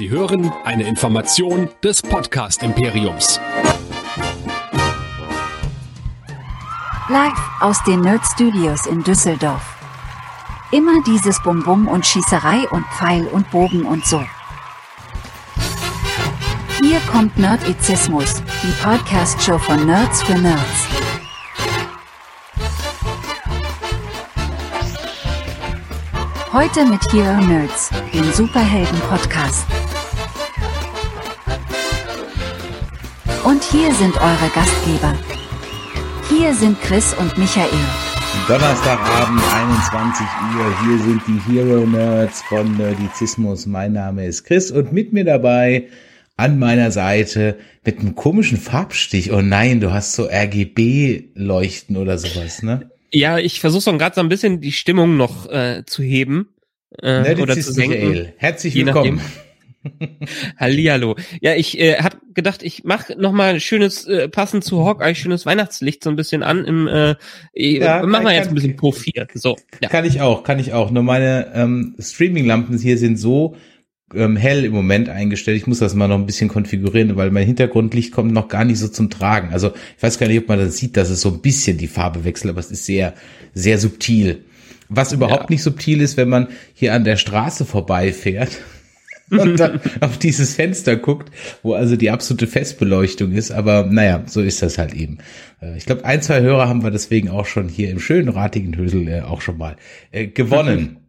Sie hören eine Information des Podcast Imperiums. Live aus den Nerd Studios in Düsseldorf. Immer dieses Bum-Bum und Schießerei und Pfeil und Bogen und so. Hier kommt Nerdizismus, die Podcast-Show von Nerds für Nerds. Heute mit Hero Nerds, dem Superhelden-Podcast. Und hier sind eure Gastgeber. Hier sind Chris und Michael. Donnerstagabend, 21 Uhr. Hier sind die Hero Nerds von Nerdizismus. Mein Name ist Chris und mit mir dabei an meiner Seite mit einem komischen Farbstich. Oh nein, du hast so RGB-Leuchten oder sowas, ne? Ja, ich versuche so gerade so ein bisschen die Stimmung noch äh, zu heben äh, oder zu senken. Michael. Herzlich willkommen. Hallihallo. Ja, ich äh, habe gedacht, ich mache noch mal schönes, äh, passend zu Hawkeye, schönes Weihnachtslicht so ein bisschen an. Im, äh, ja, machen wir jetzt ein bisschen Pro 4. So, ja. Kann ich auch, kann ich auch. Nur meine ähm, Streaming-Lampen hier sind so ähm, hell im Moment eingestellt. Ich muss das mal noch ein bisschen konfigurieren, weil mein Hintergrundlicht kommt noch gar nicht so zum Tragen. Also ich weiß gar nicht, ob man das sieht, dass es so ein bisschen die Farbe wechselt, aber es ist sehr, sehr subtil. Was überhaupt ja. nicht subtil ist, wenn man hier an der Straße vorbeifährt und dann auf dieses Fenster guckt, wo also die absolute Festbeleuchtung ist. Aber naja, so ist das halt eben. Äh, ich glaube, ein, zwei Hörer haben wir deswegen auch schon hier im schönen ratigen Hösel äh, auch schon mal äh, gewonnen.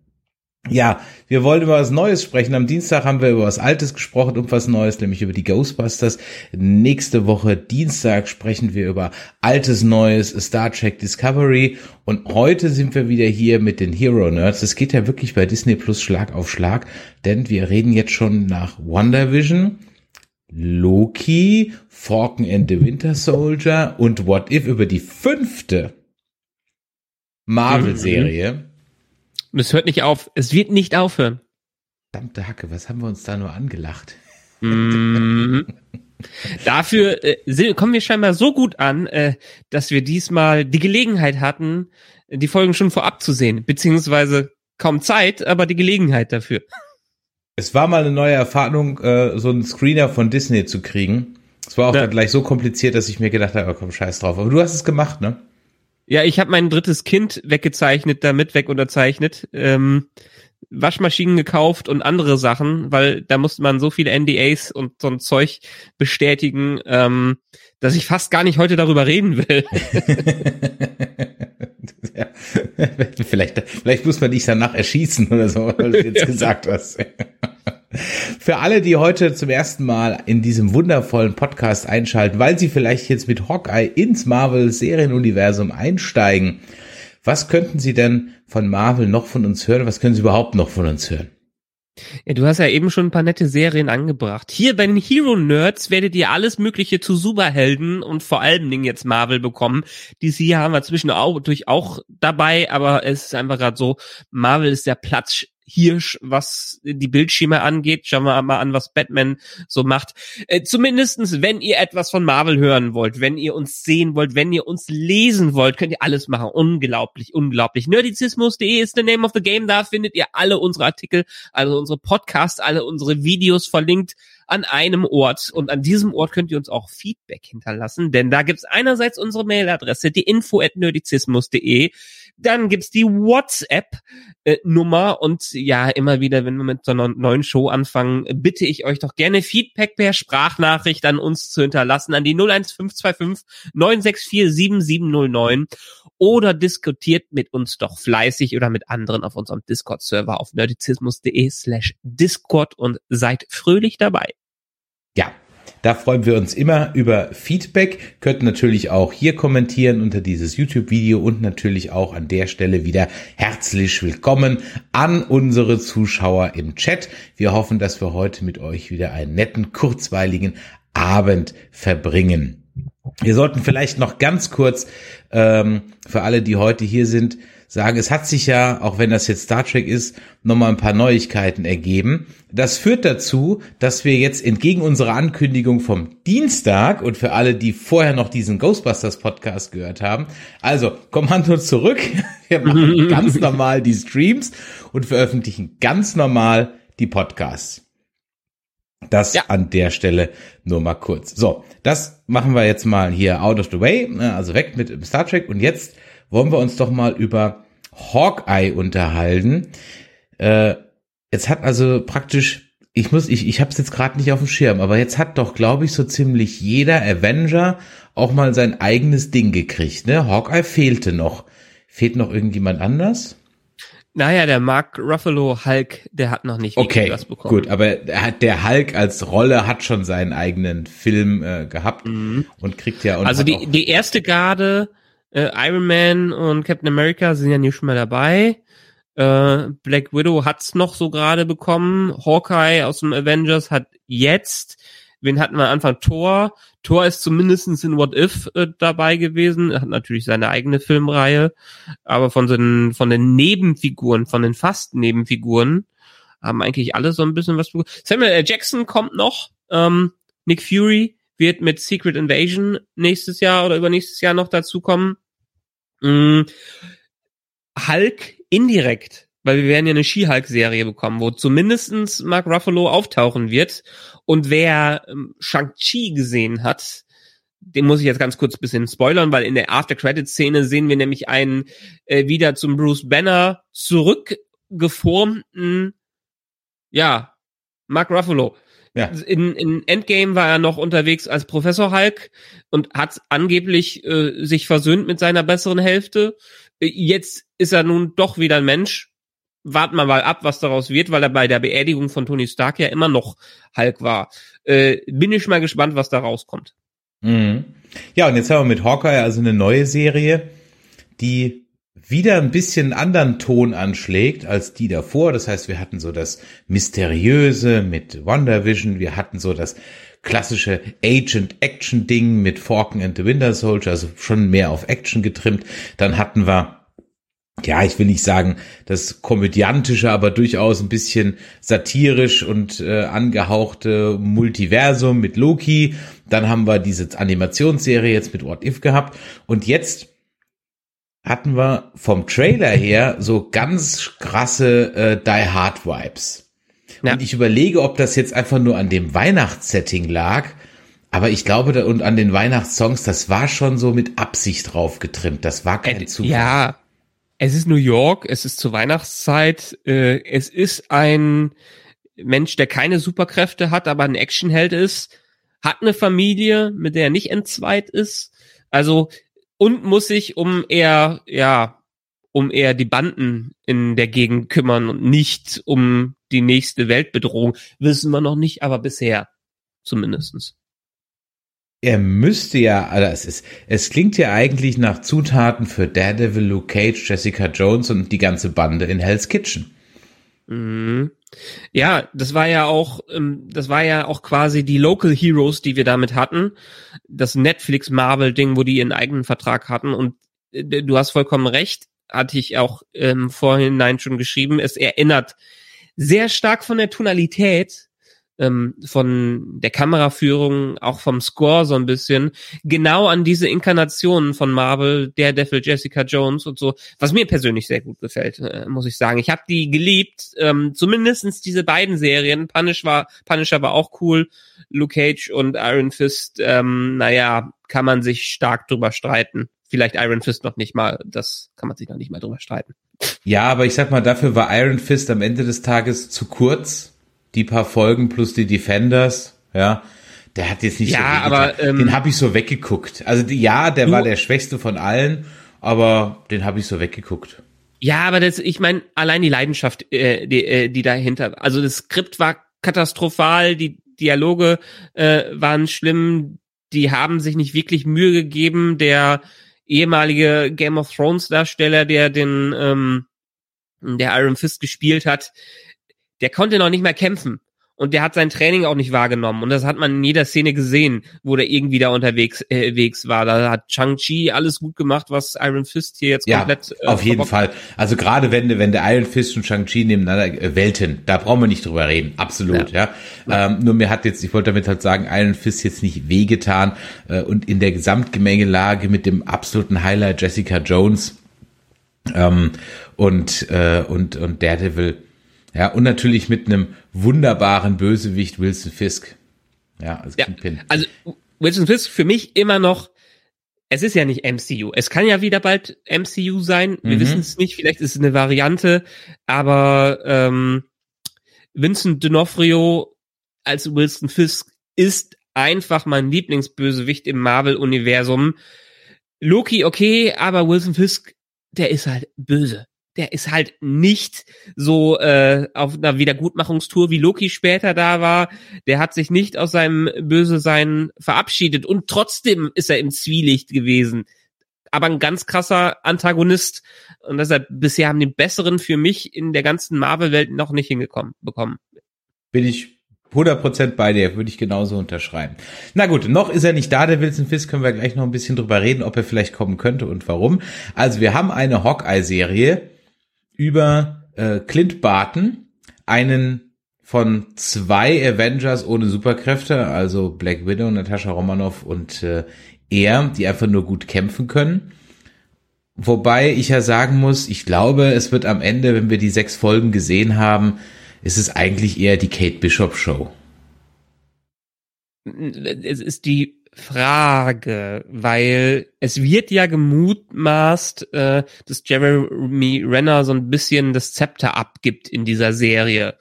Ja, wir wollen über was Neues sprechen. Am Dienstag haben wir über was Altes gesprochen und was Neues, nämlich über die Ghostbusters. Nächste Woche Dienstag sprechen wir über Altes Neues, Star Trek Discovery. Und heute sind wir wieder hier mit den Hero Nerds. Es geht ja wirklich bei Disney Plus Schlag auf Schlag, denn wir reden jetzt schon nach WandaVision, Loki, Falcon and the Winter Soldier und What If über die fünfte Marvel-Serie. Mhm und es hört nicht auf. Es wird nicht aufhören. Verdammte Hacke, was haben wir uns da nur angelacht? Mm. Dafür äh, kommen wir scheinbar so gut an, äh, dass wir diesmal die Gelegenheit hatten, die Folgen schon vorab zu sehen, beziehungsweise kaum Zeit, aber die Gelegenheit dafür. Es war mal eine neue Erfahrung, äh, so einen Screener von Disney zu kriegen. Es war auch ja. dann gleich so kompliziert, dass ich mir gedacht habe, oh, komm, scheiß drauf. Aber du hast es gemacht, ne? Ja, ich habe mein drittes Kind weggezeichnet, damit wegunterzeichnet. Ähm, Waschmaschinen gekauft und andere Sachen, weil da musste man so viele NDAs und so ein Zeug bestätigen, ähm, dass ich fast gar nicht heute darüber reden will. ja. vielleicht, vielleicht muss man dich danach erschießen oder so, weil du jetzt gesagt hast. Für alle, die heute zum ersten Mal in diesem wundervollen Podcast einschalten, weil sie vielleicht jetzt mit Hawkeye ins Marvel-Serienuniversum einsteigen, was könnten sie denn von Marvel noch von uns hören? Was können sie überhaupt noch von uns hören? Ja, du hast ja eben schon ein paar nette Serien angebracht. Hier bei den Hero Nerds werdet ihr alles Mögliche zu Superhelden und vor allen Dingen jetzt Marvel bekommen. DC haben wir zwischendurch auch dabei, aber es ist einfach gerade so, Marvel ist der Platz Hirsch, was die Bildschirme angeht. Schauen wir mal an, was Batman so macht. Äh, zumindestens, wenn ihr etwas von Marvel hören wollt, wenn ihr uns sehen wollt, wenn ihr uns lesen wollt, könnt ihr alles machen. Unglaublich, unglaublich. Nerdizismus.de ist the name of the game. Da findet ihr alle unsere Artikel, also unsere Podcasts, alle unsere Videos verlinkt an einem Ort. Und an diesem Ort könnt ihr uns auch Feedback hinterlassen, denn da gibt's einerseits unsere Mailadresse, die info at nerdizismus.de. Dann gibt's die WhatsApp-Nummer. Und ja, immer wieder, wenn wir mit so einer neuen Show anfangen, bitte ich euch doch gerne Feedback per Sprachnachricht an uns zu hinterlassen, an die 01525 964 7709 oder diskutiert mit uns doch fleißig oder mit anderen auf unserem Discord-Server auf nerdizismus.de slash Discord und seid fröhlich dabei. Ja, da freuen wir uns immer über Feedback. Könnt natürlich auch hier kommentieren unter dieses YouTube-Video und natürlich auch an der Stelle wieder herzlich willkommen an unsere Zuschauer im Chat. Wir hoffen, dass wir heute mit euch wieder einen netten, kurzweiligen Abend verbringen. Wir sollten vielleicht noch ganz kurz ähm, für alle, die heute hier sind, sagen, es hat sich ja, auch wenn das jetzt Star Trek ist, nochmal ein paar Neuigkeiten ergeben. Das führt dazu, dass wir jetzt entgegen unserer Ankündigung vom Dienstag und für alle, die vorher noch diesen Ghostbusters Podcast gehört haben, also Kommando zurück. Wir machen ganz normal die Streams und veröffentlichen ganz normal die Podcasts. Das ja. an der Stelle nur mal kurz. So, das machen wir jetzt mal hier out of the way, ne, also weg mit Star Trek. Und jetzt wollen wir uns doch mal über Hawkeye unterhalten. Äh, jetzt hat also praktisch, ich muss, ich, ich habe es jetzt gerade nicht auf dem Schirm, aber jetzt hat doch, glaube ich, so ziemlich jeder Avenger auch mal sein eigenes Ding gekriegt. Ne? Hawkeye fehlte noch. Fehlt noch irgendjemand anders? Naja, der Mark Ruffalo Hulk, der hat noch nicht okay, was bekommen. Gut, aber der Hulk als Rolle hat schon seinen eigenen Film äh, gehabt mhm. und kriegt ja. Und also die, die erste Garde, äh, Iron Man und Captain America sind ja nicht schon mal dabei. Äh, Black Widow hat's noch so gerade bekommen. Hawkeye aus dem Avengers hat jetzt Wen hatten wir Anfang? Thor. Thor ist zumindestens in What If äh, dabei gewesen. Er hat natürlich seine eigene Filmreihe. Aber von, den, von den Nebenfiguren, von den fast Nebenfiguren, haben eigentlich alle so ein bisschen was. Samuel L. Jackson kommt noch. Ähm, Nick Fury wird mit Secret Invasion nächstes Jahr oder übernächstes Jahr noch dazukommen. Mhm. Hulk indirekt weil wir werden ja eine She-Hulk-Serie bekommen, wo zumindestens Mark Ruffalo auftauchen wird. Und wer ähm, Shang-Chi gesehen hat, den muss ich jetzt ganz kurz bisschen spoilern, weil in der After-Credit-Szene sehen wir nämlich einen äh, wieder zum Bruce Banner zurückgeformten, ja, Mark Ruffalo. Ja. In, in Endgame war er noch unterwegs als Professor Hulk und hat angeblich äh, sich versöhnt mit seiner besseren Hälfte. Äh, jetzt ist er nun doch wieder ein Mensch warten wir mal ab, was daraus wird, weil er bei der Beerdigung von Tony Stark ja immer noch Hulk war. Äh, bin ich mal gespannt, was da rauskommt. Mhm. Ja, und jetzt haben wir mit Hawkeye also eine neue Serie, die wieder ein bisschen anderen Ton anschlägt als die davor. Das heißt, wir hatten so das Mysteriöse mit WandaVision, wir hatten so das klassische Agent-Action-Ding mit Falcon and the Winter Soldier, also schon mehr auf Action getrimmt. Dann hatten wir ja, ich will nicht sagen, das komödiantische, aber durchaus ein bisschen satirisch und äh, angehauchte Multiversum mit Loki. Dann haben wir diese Animationsserie jetzt mit What If gehabt. Und jetzt hatten wir vom Trailer her so ganz krasse äh, Die Hard Vibes. Ja. Und ich überlege, ob das jetzt einfach nur an dem Weihnachtssetting lag. Aber ich glaube, da, und an den Weihnachtssongs, das war schon so mit Absicht drauf getrimmt. Das war kein äh, Zufall. Ja, es ist New York, es ist zur Weihnachtszeit, äh, es ist ein Mensch, der keine Superkräfte hat, aber ein Actionheld ist, hat eine Familie, mit der er nicht entzweit ist, also und muss sich um eher, ja, um eher die Banden in der Gegend kümmern und nicht um die nächste Weltbedrohung. Wissen wir noch nicht, aber bisher zumindestens er müsste ja, also es ist, es klingt ja eigentlich nach Zutaten für Daredevil, Luke Cage, Jessica Jones und die ganze Bande in Hell's Kitchen. Mhm. Ja, das war ja auch, ähm, das war ja auch quasi die Local Heroes, die wir damit hatten. Das Netflix Marvel Ding, wo die ihren eigenen Vertrag hatten und äh, du hast vollkommen recht, hatte ich auch ähm, vorhinein schon geschrieben. Es erinnert sehr stark von der Tonalität ähm, von der Kameraführung, auch vom Score so ein bisschen, genau an diese Inkarnationen von Marvel, der Devil, Jessica Jones und so, was mir persönlich sehr gut gefällt, äh, muss ich sagen. Ich habe die geliebt, ähm, zumindestens diese beiden Serien. Punish war, Punisher war auch cool, Luke Cage und Iron Fist, ähm, naja, kann man sich stark drüber streiten. Vielleicht Iron Fist noch nicht mal, das kann man sich noch nicht mal drüber streiten. Ja, aber ich sag mal, dafür war Iron Fist am Ende des Tages zu kurz die paar Folgen plus die Defenders, ja, der hat jetzt nicht ja, so aber ähm, den habe ich so weggeguckt. Also ja, der war der schwächste von allen, aber den habe ich so weggeguckt. Ja, aber das, ich meine, allein die Leidenschaft, äh, die, äh, die dahinter, also das Skript war katastrophal, die Dialoge äh, waren schlimm, die haben sich nicht wirklich Mühe gegeben. Der ehemalige Game of Thrones Darsteller, der den ähm, der Iron Fist gespielt hat, der konnte noch nicht mehr kämpfen. Und der hat sein Training auch nicht wahrgenommen. Und das hat man in jeder Szene gesehen, wo der irgendwie da unterwegs äh, wegs war. Da hat Chang-Chi alles gut gemacht, was Iron Fist hier jetzt ja, komplett. Äh, auf jeden Fall. Also gerade wenn, wenn der Iron Fist und Chang-Chi nebeneinander äh, Welten, da brauchen wir nicht drüber reden. Absolut, ja. ja. Ähm, nur mir hat jetzt, ich wollte damit halt sagen, Iron Fist jetzt nicht wehgetan. Äh, und in der Gesamtgemengelage mit dem absoluten Highlight Jessica Jones ähm, und, äh, und, und Daredevil Ja, und natürlich mit einem wunderbaren Bösewicht Wilson Fisk. Ja, als ja, Also Wilson Fisk für mich immer noch es ist ja nicht MCU. Es kann ja wieder bald MCU sein. Wir mhm. wissen es nicht. Vielleicht ist es eine Variante. Aber ähm, Vincent D'Onofrio als Wilson Fisk ist einfach mein Lieblingsbösewicht im Marvel-Universum. Loki, okay, aber Wilson Fisk, der ist halt böse der ist halt nicht so äh, auf einer Wiedergutmachungstour wie Loki später da war. Der hat sich nicht aus seinem Böse sein verabschiedet und trotzdem ist er im Zwielicht gewesen. Aber ein ganz krasser Antagonist und deshalb bisher haben die besseren für mich in der ganzen Marvel-Welt noch nicht hingekommen bekommen. Bin ich 100% bei dir, würde ich genauso unterschreiben. Na gut, noch ist er nicht da, der Wilson Fisk, können wir gleich noch ein bisschen drüber reden, ob er vielleicht kommen könnte und warum. Also wir haben eine Hawkeye-Serie, über äh, Clint Barton, einen von zwei Avengers ohne Superkräfte, also Black Widow, Natascha Romanoff und äh, er, die einfach nur gut kämpfen können. Wobei ich ja sagen muss, ich glaube, es wird am Ende, wenn wir die sechs Folgen gesehen haben, ist es eigentlich eher die Kate Bishop Show. Es ist die Frage, weil es wird ja gemutmaßt, äh, dass Jeremy Renner so ein bisschen das Zepter abgibt in dieser Serie.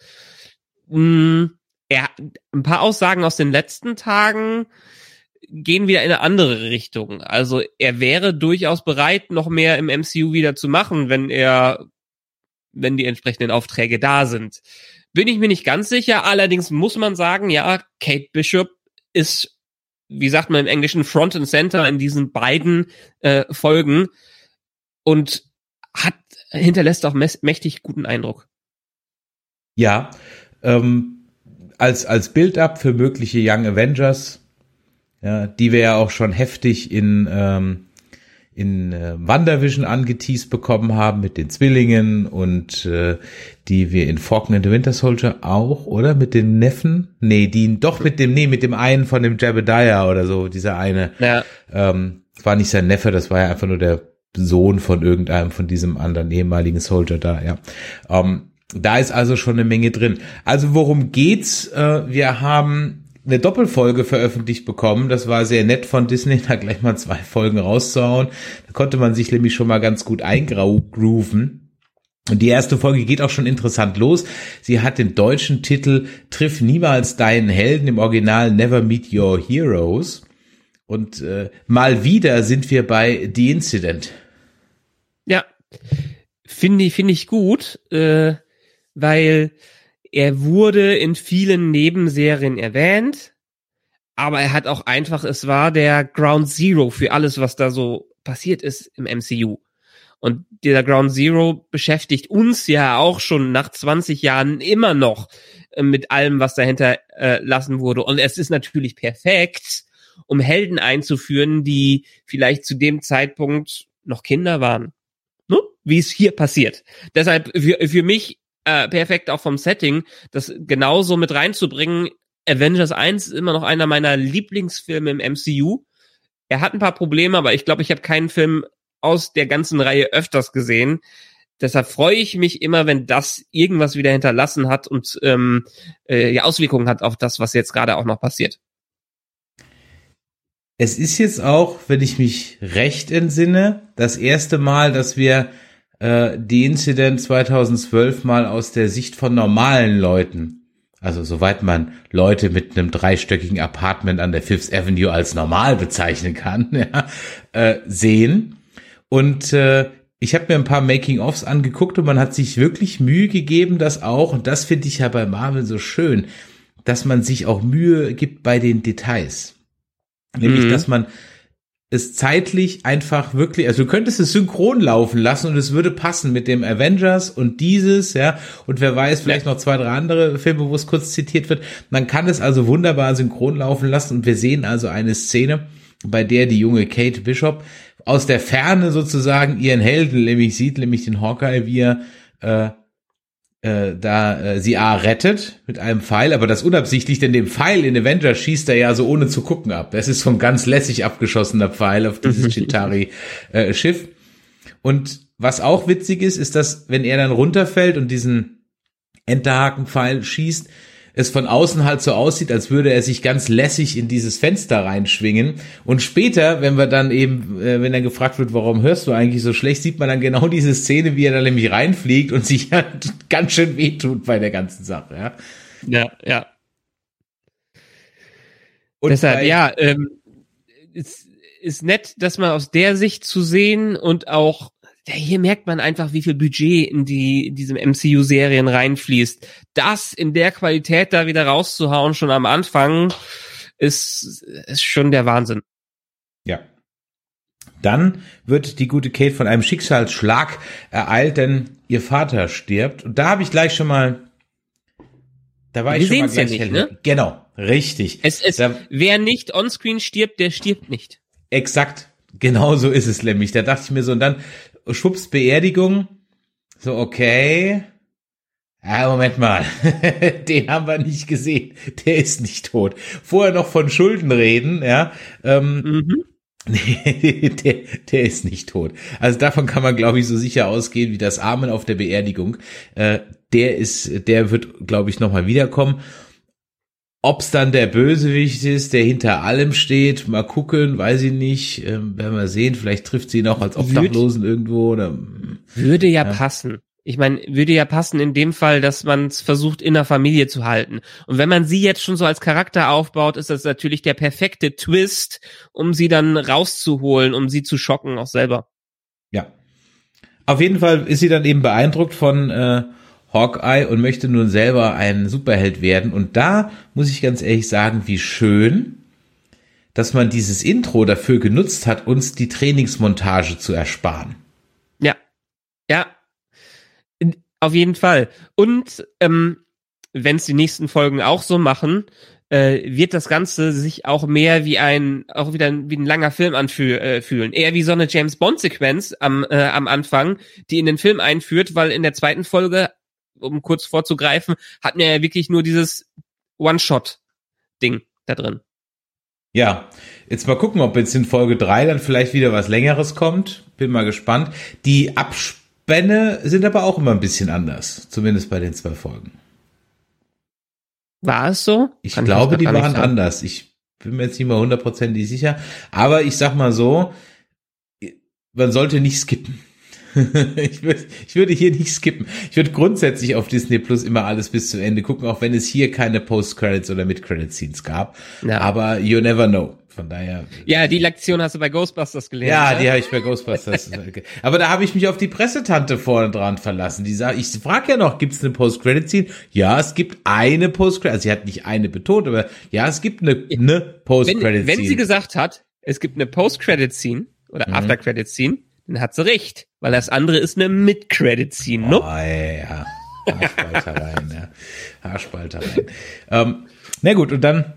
Hm, er, ein paar Aussagen aus den letzten Tagen gehen wieder in eine andere Richtung. Also er wäre durchaus bereit, noch mehr im MCU wieder zu machen, wenn er, wenn die entsprechenden Aufträge da sind. Bin ich mir nicht ganz sicher. Allerdings muss man sagen, ja, Kate Bishop ist wie sagt man im Englischen, Front and Center in diesen beiden äh, Folgen und hat hinterlässt auch mächtig guten Eindruck. Ja, ähm, als als Build-up für mögliche Young Avengers, ja, die wir ja auch schon heftig in ähm, in äh, WandaVision angeteased bekommen haben mit den Zwillingen und äh, die wir in Falcon and the Winter Soldier auch, oder? Mit den Neffen? Nee, die doch mit dem, nee, mit dem einen von dem Jebediah oder so, dieser eine. Ja. Ähm, war nicht sein Neffe, das war ja einfach nur der Sohn von irgendeinem von diesem anderen ehemaligen Soldier da, ja. Ähm, da ist also schon eine Menge drin. Also worum geht's? Äh, wir haben eine Doppelfolge veröffentlicht bekommen. Das war sehr nett von Disney, da gleich mal zwei Folgen rauszuhauen. Da konnte man sich nämlich schon mal ganz gut eingrooven. Und die erste Folge geht auch schon interessant los. Sie hat den deutschen Titel Triff niemals deinen Helden im Original Never Meet Your Heroes. Und äh, mal wieder sind wir bei The Incident. Ja, finde ich, finde ich gut, äh, weil er wurde in vielen Nebenserien erwähnt, aber er hat auch einfach, es war der Ground Zero für alles, was da so passiert ist im MCU. Und dieser Ground Zero beschäftigt uns ja auch schon nach 20 Jahren immer noch äh, mit allem, was dahinter äh, lassen wurde. Und es ist natürlich perfekt, um Helden einzuführen, die vielleicht zu dem Zeitpunkt noch Kinder waren. Ne? Wie es hier passiert. Deshalb für, für mich äh, perfekt auch vom Setting, das genauso mit reinzubringen. Avengers 1 ist immer noch einer meiner Lieblingsfilme im MCU. Er hat ein paar Probleme, aber ich glaube, ich habe keinen Film aus der ganzen Reihe öfters gesehen. Deshalb freue ich mich immer, wenn das irgendwas wieder hinterlassen hat und ähm, äh, Auswirkungen hat auf das, was jetzt gerade auch noch passiert. Es ist jetzt auch, wenn ich mich recht entsinne, das erste Mal, dass wir äh, die Incident 2012 mal aus der Sicht von normalen Leuten, also soweit man Leute mit einem dreistöckigen Apartment an der Fifth Avenue als normal bezeichnen kann, ja, äh, sehen. Und äh, ich habe mir ein paar Making-ofs angeguckt und man hat sich wirklich Mühe gegeben, das auch, und das finde ich ja bei Marvel so schön, dass man sich auch Mühe gibt bei den Details. Nämlich, mhm. dass man es zeitlich einfach wirklich, also du könntest es synchron laufen lassen und es würde passen mit dem Avengers und dieses, ja, und wer weiß, vielleicht noch zwei, drei andere Filme, wo es kurz zitiert wird. Man kann es also wunderbar synchron laufen lassen und wir sehen also eine Szene, bei der die junge Kate Bishop aus der Ferne sozusagen ihren Helden nämlich sieht, nämlich den Hawkeye, wie er äh, äh, da äh, sie A rettet mit einem Pfeil, aber das unabsichtlich, denn den Pfeil in Avengers schießt er ja so ohne zu gucken ab. Es ist so ein ganz lässig abgeschossener Pfeil auf dieses Chitari-Schiff. Äh, und was auch witzig ist, ist, dass wenn er dann runterfällt und diesen Enterhakenpfeil schießt, es von außen halt so aussieht, als würde er sich ganz lässig in dieses Fenster reinschwingen. Und später, wenn wir dann eben, äh, wenn er gefragt wird, warum hörst du eigentlich so schlecht, sieht man dann genau diese Szene, wie er da nämlich reinfliegt und sich halt ganz schön wehtut bei der ganzen Sache. Ja, Ja, ja. und Deshalb, bei- ja, ähm, ist, ist nett, dass man aus der Sicht zu sehen und auch ja, hier merkt man einfach, wie viel Budget in die in diesem MCU-Serien reinfließt. Das in der Qualität da wieder rauszuhauen, schon am Anfang, ist, ist schon der Wahnsinn. Ja. Dann wird die gute Kate von einem Schicksalsschlag ereilt, denn ihr Vater stirbt. Und da habe ich gleich schon mal, da war Wir ich schon mal sehen's ja gleich nicht, ne? Genau, richtig. Es, es, Da- wer nicht onscreen stirbt, der stirbt nicht. Exakt. Genau so ist es nämlich. Da dachte ich mir so, und dann schwupps Beerdigung. So, okay. Ja, Moment mal. Den haben wir nicht gesehen. Der ist nicht tot. Vorher noch von Schulden reden, ja. Ähm, Mhm. Der, der ist nicht tot. Also davon kann man, glaube ich, so sicher ausgehen wie das Amen auf der Beerdigung. Äh, der ist, der wird, glaube ich, nochmal wiederkommen. Ob's dann der Bösewicht ist, der hinter allem steht, mal gucken, weiß ich nicht, ähm, werden wir sehen. Vielleicht trifft sie ihn auch als Obdachlosen irgendwo oder. Würde ja, Ja. passen. Ich meine, würde ja passen in dem Fall, dass man es versucht, in der Familie zu halten. Und wenn man sie jetzt schon so als Charakter aufbaut, ist das natürlich der perfekte Twist, um sie dann rauszuholen, um sie zu schocken, auch selber. Ja. Auf jeden Fall ist sie dann eben beeindruckt von äh, Hawkeye und möchte nun selber ein Superheld werden. Und da muss ich ganz ehrlich sagen, wie schön, dass man dieses Intro dafür genutzt hat, uns die Trainingsmontage zu ersparen. Ja. Ja. Auf jeden Fall. Und ähm, wenn es die nächsten Folgen auch so machen, äh, wird das Ganze sich auch mehr wie ein, auch wieder wie ein langer Film anfühlen. Äh. Eher wie so eine James Bond-Sequenz am, äh, am Anfang, die in den Film einführt, weil in der zweiten Folge, um kurz vorzugreifen, hatten wir ja wirklich nur dieses One-Shot-Ding da drin. Ja, jetzt mal gucken, ob jetzt in Folge drei dann vielleicht wieder was längeres kommt. Bin mal gespannt. Die Abspänne sind aber auch immer ein bisschen anders, zumindest bei den zwei Folgen. War es so? Ich Kann glaube, jetzt die waren anders. Ich bin mir jetzt nicht mal hundertprozentig sicher. Aber ich sag mal so, man sollte nicht skippen. ich, würde, ich würde hier nicht skippen. Ich würde grundsätzlich auf Disney Plus immer alles bis zu Ende gucken, auch wenn es hier keine Post-Credits oder Mid-Credit-Scenes gab. Ja. Aber you never know. Von daher. Ja, die Lektion hast du bei Ghostbusters gelernt. Ja, ne? die habe ich bei Ghostbusters. Aber da habe ich mich auf die Pressetante vorne dran verlassen. Die sagt, ich frage ja noch, gibt es eine Post-Credit-Scene? Ja, es gibt eine Post-Credit. Also sie hat nicht eine betont, aber ja, es gibt eine, eine wenn, Post-Credit-Scene. wenn sie gesagt hat, es gibt eine Post-Credit-Scene oder Mhm. After-Credit-Scene, dann hat sie recht, weil das andere ist eine Mid-Credit-Scene, Oh, ne? ja. Haarspaltereien, ja. Haarspaltereien. Ähm, na gut, und dann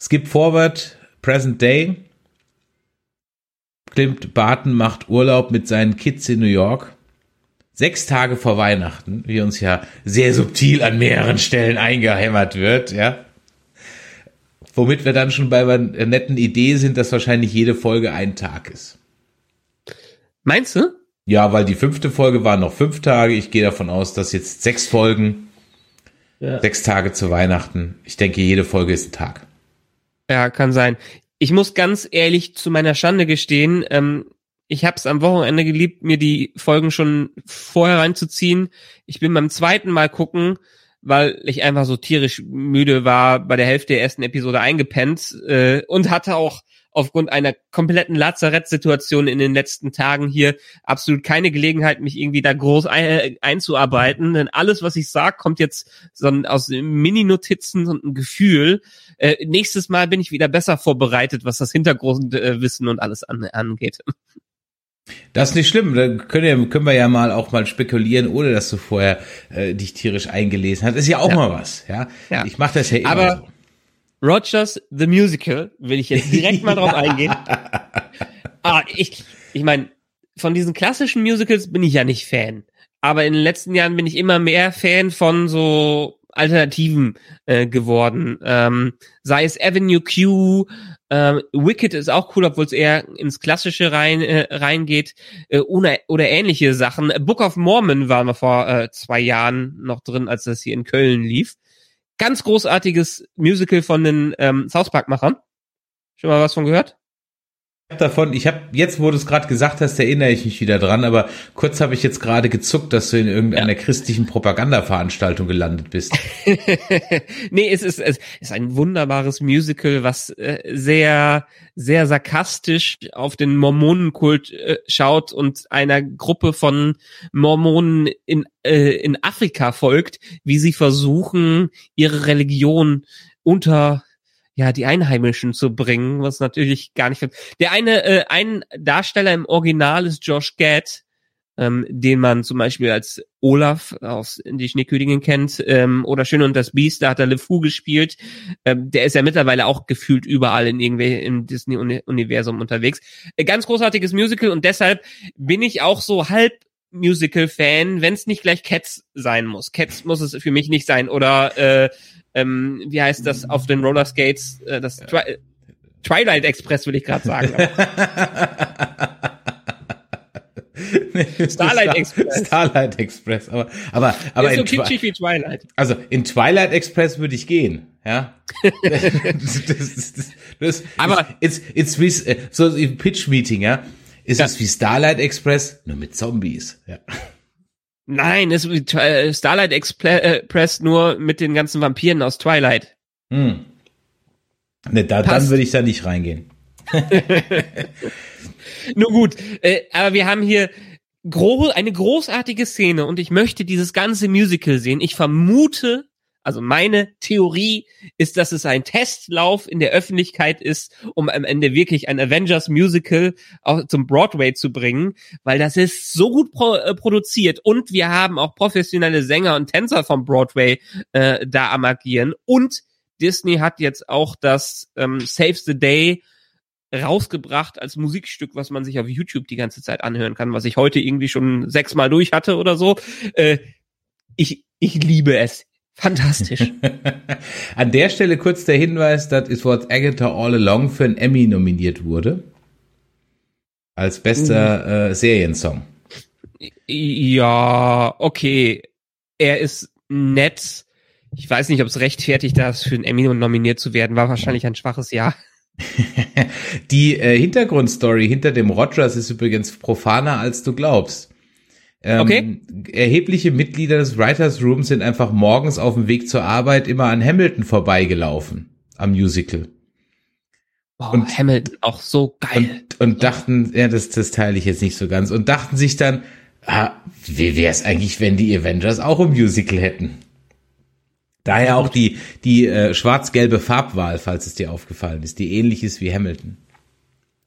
Skip Forward, Present Day. Clint Barton macht Urlaub mit seinen Kids in New York. Sechs Tage vor Weihnachten, wie uns ja sehr subtil an mehreren Stellen eingehämmert wird, ja. Womit wir dann schon bei einer netten Idee sind, dass wahrscheinlich jede Folge ein Tag ist. Meinst du? Ja, weil die fünfte Folge waren noch fünf Tage. Ich gehe davon aus, dass jetzt sechs Folgen, Ja. sechs Tage zu Weihnachten. Ich denke, jede Folge ist ein Tag. Ja, kann sein. Ich muss ganz ehrlich zu meiner Schande gestehen, ähm, ich habe es am Wochenende geliebt, mir die Folgen schon vorher reinzuziehen. Ich bin beim zweiten Mal gucken, weil ich einfach so tierisch müde war, bei der Hälfte der ersten Episode eingepennt äh, und hatte auch aufgrund einer kompletten Lazarettsituation in den letzten Tagen hier absolut keine Gelegenheit, mich irgendwie da groß ein, äh, einzuarbeiten. Denn alles, was ich sag, kommt jetzt so aus Mini-Notizen und ein Gefühl. Äh, nächstes Mal bin ich wieder besser vorbereitet, was das Hintergrundwissen und alles an, angeht. Das ist nicht schlimm. Da können, wir, können wir ja mal auch mal spekulieren, ohne dass du vorher äh, dich tierisch eingelesen hast. Ist ja auch Ja. mal was. Ja, Ja. ich mache das ja immer Aber- so. Rogers the Musical will ich jetzt direkt mal drauf eingehen. Ah, ich, ich meine, von diesen klassischen Musicals bin ich ja nicht Fan. Aber in den letzten Jahren bin ich immer mehr Fan von so Alternativen äh, geworden. Ähm, sei es Avenue Q, ähm, Wicked ist auch cool, obwohl es eher ins Klassische rein äh, reingeht äh, oder, oder ähnliche Sachen. Book of Mormon waren wir vor äh, zwei Jahren noch drin, als das hier in Köln lief. Ganz großartiges Musical von den ähm, South Park-Machern. Schon mal was von gehört? Davon, ich habe jetzt, wo du es gerade gesagt hast, erinnere ich mich wieder dran, aber kurz habe ich jetzt gerade gezuckt, dass du in irgendeiner ja. christlichen Propagandaveranstaltung gelandet bist. nee, es ist, es ist ein wunderbares Musical, was äh, sehr, sehr sarkastisch auf den Mormonenkult äh, schaut und einer Gruppe von Mormonen in, äh, in Afrika folgt, wie sie versuchen, ihre Religion unter ja die Einheimischen zu bringen, was natürlich gar nicht. Der eine, äh, ein Darsteller im Original ist Josh Gad, ähm, den man zum Beispiel als Olaf aus Die Schneekönigin kennt, ähm, oder Schön und das Biest, da hat er LeFou gespielt. Ähm, der ist ja mittlerweile auch gefühlt überall in irgendwie im Disney-Universum unterwegs. Äh, ganz großartiges Musical und deshalb bin ich auch so halb Musical-Fan, wenn es nicht gleich Cats sein muss. Cats muss es für mich nicht sein. Oder äh, ähm, wie heißt das auf den Roller Skates? Äh, das Twi Twilight Express will ich gerade sagen. Starlight Express. Starlight Express, aber aber aber ist so kitschig wie Twilight. Also in Twilight Express würde ich gehen, ja. das, das, das, das, aber it's it's wie äh, so im Pitch Meeting, ja. Ist ja. es wie Starlight Express nur mit Zombies, ja. Nein, es ist äh, Starlight Express nur mit den ganzen Vampiren aus Twilight. Hm. Ne, da, dann würde ich da nicht reingehen. Nur gut, äh, aber wir haben hier gro eine großartige Szene und ich möchte dieses ganze Musical sehen. Ich vermute, also meine Theorie ist, dass es ein Testlauf in der Öffentlichkeit ist, um am Ende wirklich ein Avengers Musical auch zum Broadway zu bringen, weil das ist so gut pro äh, produziert und wir haben auch professionelle Sänger und Tänzer vom Broadway äh, da am agieren und Disney hat jetzt auch das ähm, Save the Day rausgebracht als Musikstück, was man sich auf YouTube die ganze Zeit anhören kann, was ich heute irgendwie schon sechsmal durch hatte oder so. Äh, ich, ich liebe es. Fantastisch. An der Stelle kurz der Hinweis, dass It Was Agatha All Along für einen Emmy nominiert wurde. Als bester mhm. äh, Seriensong. Ja, okay. Er ist nett. Ich weiß nicht, ob es rechtfertigt, das für einen Emmy nominiert zu werden. War wahrscheinlich ein schwaches Jahr. Die äh, Hintergrundstory hinter dem Rogers ist übrigens profaner, als du glaubst. Ähm, okay. Erhebliche Mitglieder des Writers Room sind einfach morgens auf dem Weg zur Arbeit immer an Hamilton vorbeigelaufen am Musical. Wow, und Hamilton auch so geil. Und, und dachten, ja, das, das teile ich jetzt nicht so ganz. Und dachten sich dann, ah, wie wäre es eigentlich, wenn die Avengers auch ein Musical hätten? Daher auch die, die äh, schwarz-gelbe Farbwahl, falls es dir aufgefallen ist, die ähnlich ist wie Hamilton.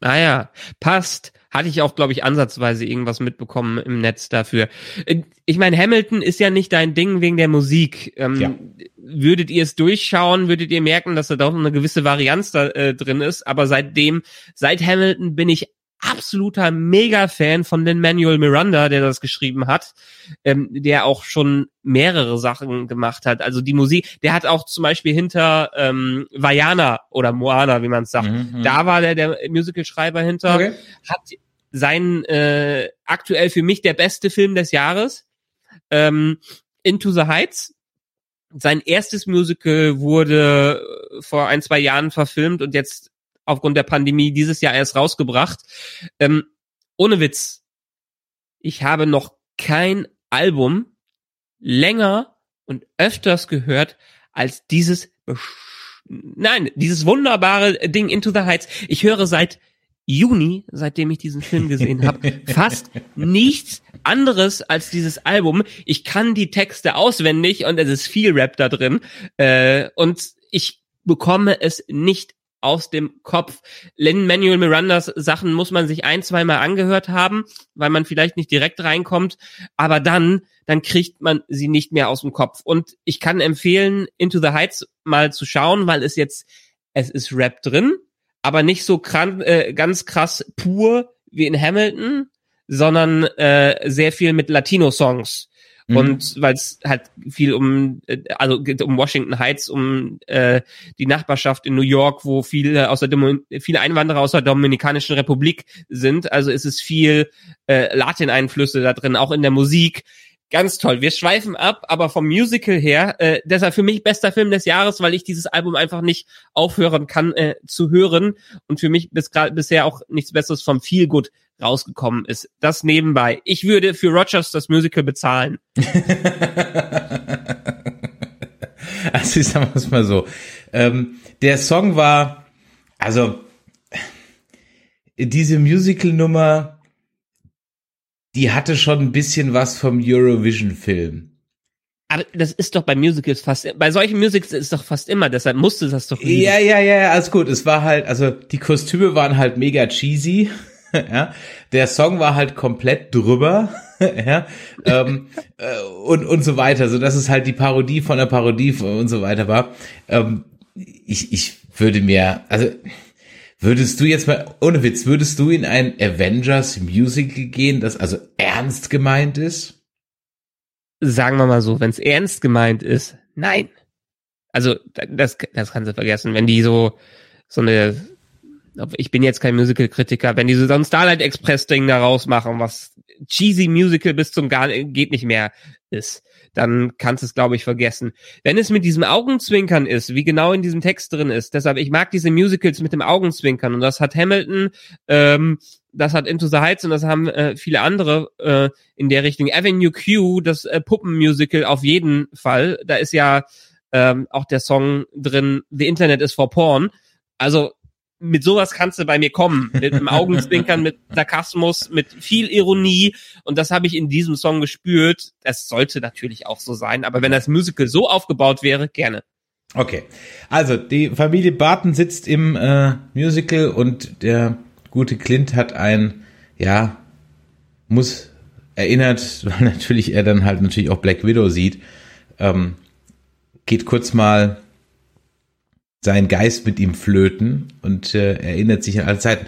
Ah ja, passt hatte ich auch, glaube ich, ansatzweise irgendwas mitbekommen im Netz dafür. Äh, ich meine, Hamilton ist ja nicht dein Ding wegen der Musik. Ähm, ja. Würdet ihr es durchschauen, würdet ihr merken, dass da doch eine gewisse Varianz da äh, drin ist. Aber seitdem, seit Hamilton bin ich absoluter Mega-Fan von den Manuel Miranda, der das geschrieben hat, ähm, der auch schon mehrere Sachen gemacht hat. Also die Musik, der hat auch zum Beispiel hinter ähm, Vajana oder Moana, wie man es sagt, mhm, mhm, da war der der Musical-Schreiber hinter, okay. hat sein äh, aktuell für mich der beste Film des Jahres. Ähm, Into the Heights. Sein erstes Musical wurde äh, vor ein, zwei Jahren verfilmt und jetzt aufgrund der Pandemie dieses Jahr erst rausgebracht. Ähm, ohne Witz. Ich habe noch kein Album länger und öfters gehört als dieses Nein, dieses wunderbare Ding Into the Heights. Ich höre seit Juni, seitdem ich diesen Film gesehen habe, fast nichts anderes als dieses Album. Ich kann die Texte auswendig und es ist viel Rap da drin. Äh, und ich bekomme es nicht aus dem Kopf. Lin Manuel Mirandas Sachen muss man sich ein, zweimal angehört haben, weil man vielleicht nicht direkt reinkommt, aber dann, dann kriegt man sie nicht mehr aus dem Kopf. Und ich kann empfehlen, Into the Heights mal zu schauen, weil es jetzt, es ist Rap drin, aber nicht so kran, äh, ganz krass pur wie in Hamilton, sondern äh, sehr viel mit Latino-Songs. Mhm. Und weil es halt viel um, äh, also geht um Washington Heights, um äh, die Nachbarschaft in New York, wo viele aus der Demo viele Einwanderer aus der Dominikanischen Republik sind. Also ist es viel äh, Latin-Einflüsse da drin, auch in der Musik. Ganz toll. Wir schweifen ab, aber vom Musical her, äh, deshalb für mich bester Film des Jahres, weil ich dieses Album einfach nicht aufhören kann äh, zu hören und für mich bis grad, bisher auch nichts Besseres vom Feel Good rausgekommen ist. Das nebenbei. Ich würde für Rogers das Musical bezahlen. also ich sag mal so. Ähm, der Song war, also diese Musical-Nummer, die hatte schon ein bisschen was vom Eurovision-Film. Aber das ist doch bei Musicals fast, bei solchen Musicals ist doch fast immer, deshalb musste das doch. Ja, ja, ja, alles gut. Es war halt, also die Kostüme waren halt mega cheesy. ja, der Song war halt komplett drüber, ja, ähm, äh, und, und so weiter, so dass es halt die Parodie von der Parodie und so weiter war. Ähm, ich, ich würde mir, also, würdest du jetzt mal, ohne Witz, würdest du in ein Avengers Musical gehen, das also ernst gemeint ist? Sagen wir mal so, wenn es ernst gemeint ist, nein. Also, das, das kannst du vergessen, wenn die so, so eine ich bin jetzt kein Musical-Kritiker, wenn die so ein Starlight Express-Ding daraus machen, was cheesy Musical bis zum gar geht nicht mehr ist, dann kannst du es, glaube ich, vergessen. Wenn es mit diesem Augenzwinkern ist, wie genau in diesem Text drin ist, deshalb, ich mag diese Musicals mit dem Augenzwinkern und das hat Hamilton, ähm, das hat Into the Heights und das haben äh, viele andere äh, in der Richtung. Avenue Q, das äh, Puppenmusical auf jeden Fall. Da ist ja ähm, auch der Song drin, The Internet is for Porn. Also mit sowas kannst du bei mir kommen. Mit einem Augenzwinkern, mit Sarkasmus, mit viel Ironie. Und das habe ich in diesem Song gespürt. Das sollte natürlich auch so sein. Aber wenn das Musical so aufgebaut wäre, gerne. Okay. Also, die Familie Barton sitzt im äh, Musical und der gute Clint hat ein, ja, muss erinnert, weil natürlich er dann halt natürlich auch Black Widow sieht, ähm, geht kurz mal sein Geist mit ihm flöten und äh, erinnert sich an alle Zeiten.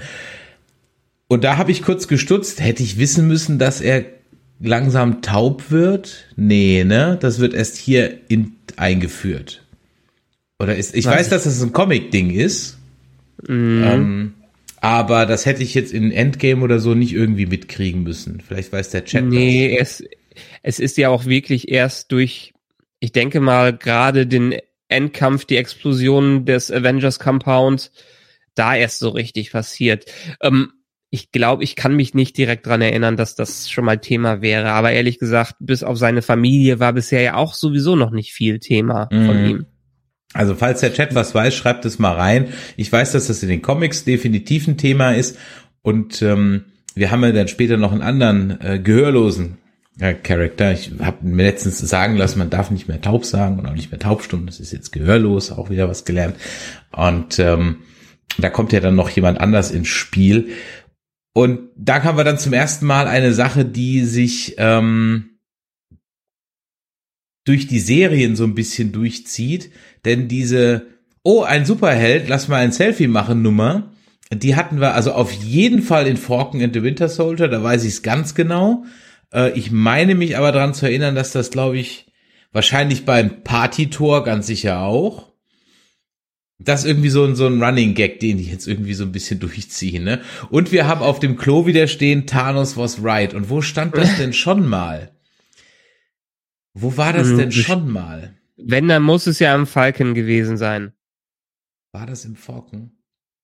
Und da habe ich kurz gestutzt, hätte ich wissen müssen, dass er langsam taub wird? Nee, ne? Das wird erst hier in, eingeführt. Oder ist, ich Was? weiß, dass das ein Comic-Ding ist. Mhm. Ähm, aber das hätte ich jetzt in Endgame oder so nicht irgendwie mitkriegen müssen. Vielleicht weiß der Chat. Nee, das. es, es ist ja auch wirklich erst durch, ich denke mal, gerade den Endkampf, die Explosion des Avengers Compound, da erst so richtig passiert. Ähm, ich glaube, ich kann mich nicht direkt dran erinnern, dass das schon mal Thema wäre. Aber ehrlich gesagt, bis auf seine Familie war bisher ja auch sowieso noch nicht viel Thema mhm. von ihm. Also falls der Chat was weiß, schreibt es mal rein. Ich weiß, dass das in den Comics definitiv ein Thema ist. Und ähm, wir haben ja dann später noch einen anderen äh, Gehörlosen ja, Charakter. Ich habe mir letztens sagen lassen, man darf nicht mehr taub sagen und auch nicht mehr taubstumm. Das ist jetzt gehörlos, auch wieder was gelernt. Und ähm, da kommt ja dann noch jemand anders ins Spiel. Und da haben wir dann zum ersten Mal eine Sache, die sich ähm, durch die Serien so ein bisschen durchzieht. Denn diese, oh, ein Superheld, lass mal ein Selfie machen Nummer, die hatten wir also auf jeden Fall in Falcon and the Winter Soldier, da weiß ich es ganz genau. Äh, ich meine mich aber daran zu erinnern, dass das, glaube ich, wahrscheinlich beim Party-Tor ganz sicher auch. Das ist irgendwie so ein, so ein Running Gag, den die jetzt irgendwie so ein bisschen durchziehen, ne? Und wir haben auf dem Klo wieder stehen, Thanos was right. Und wo stand das denn schon mal? Wo war das hm, denn schon mal? Wenn, dann muss es ja im Falken gewesen sein. War das im Falken?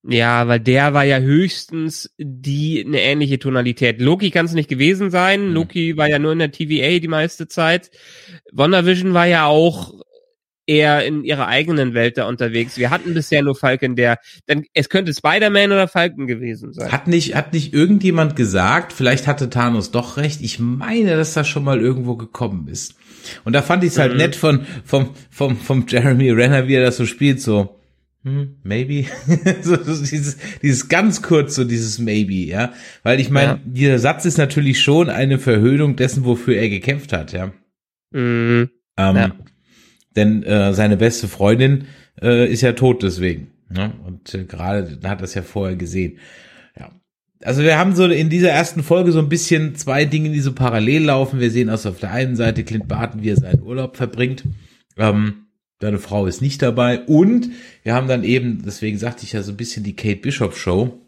Ja, weil der war ja höchstens die eine ähnliche Tonalität. Loki kann es nicht gewesen sein. Mhm. Loki war ja nur in der TVA die meiste Zeit. WandaVision war ja auch eher in ihrer eigenen Welt da unterwegs. Wir hatten bisher nur Falcon, der, dann, es könnte Spider-Man oder Falcon gewesen sein. Hat nicht, hat nicht irgendjemand gesagt, vielleicht hatte Thanos doch recht. Ich meine, dass das schon mal irgendwo gekommen ist. Und da fand ich es halt mhm. nett von, vom, vom, vom Jeremy Renner, wie er das so spielt, so hm, maybe. so, dieses, dieses ganz kurz, so dieses maybe, ja. Weil ich meine, ja. dieser Satz ist natürlich schon eine Verhöhnung dessen, wofür er gekämpft hat, ja. Mhm. Ähm, ja. Denn äh, seine beste Freundin äh, ist ja tot deswegen. Ne? Und äh, gerade hat das ja vorher gesehen. Ja. also wir haben so in dieser ersten Folge so ein bisschen zwei Dinge, die so parallel laufen. Wir sehen also auf der einen Seite Clint Barton, wie er seinen Urlaub verbringt. Ähm, seine Frau ist nicht dabei. Und wir haben dann eben, deswegen sagte ich ja so ein bisschen die Kate Bishop Show.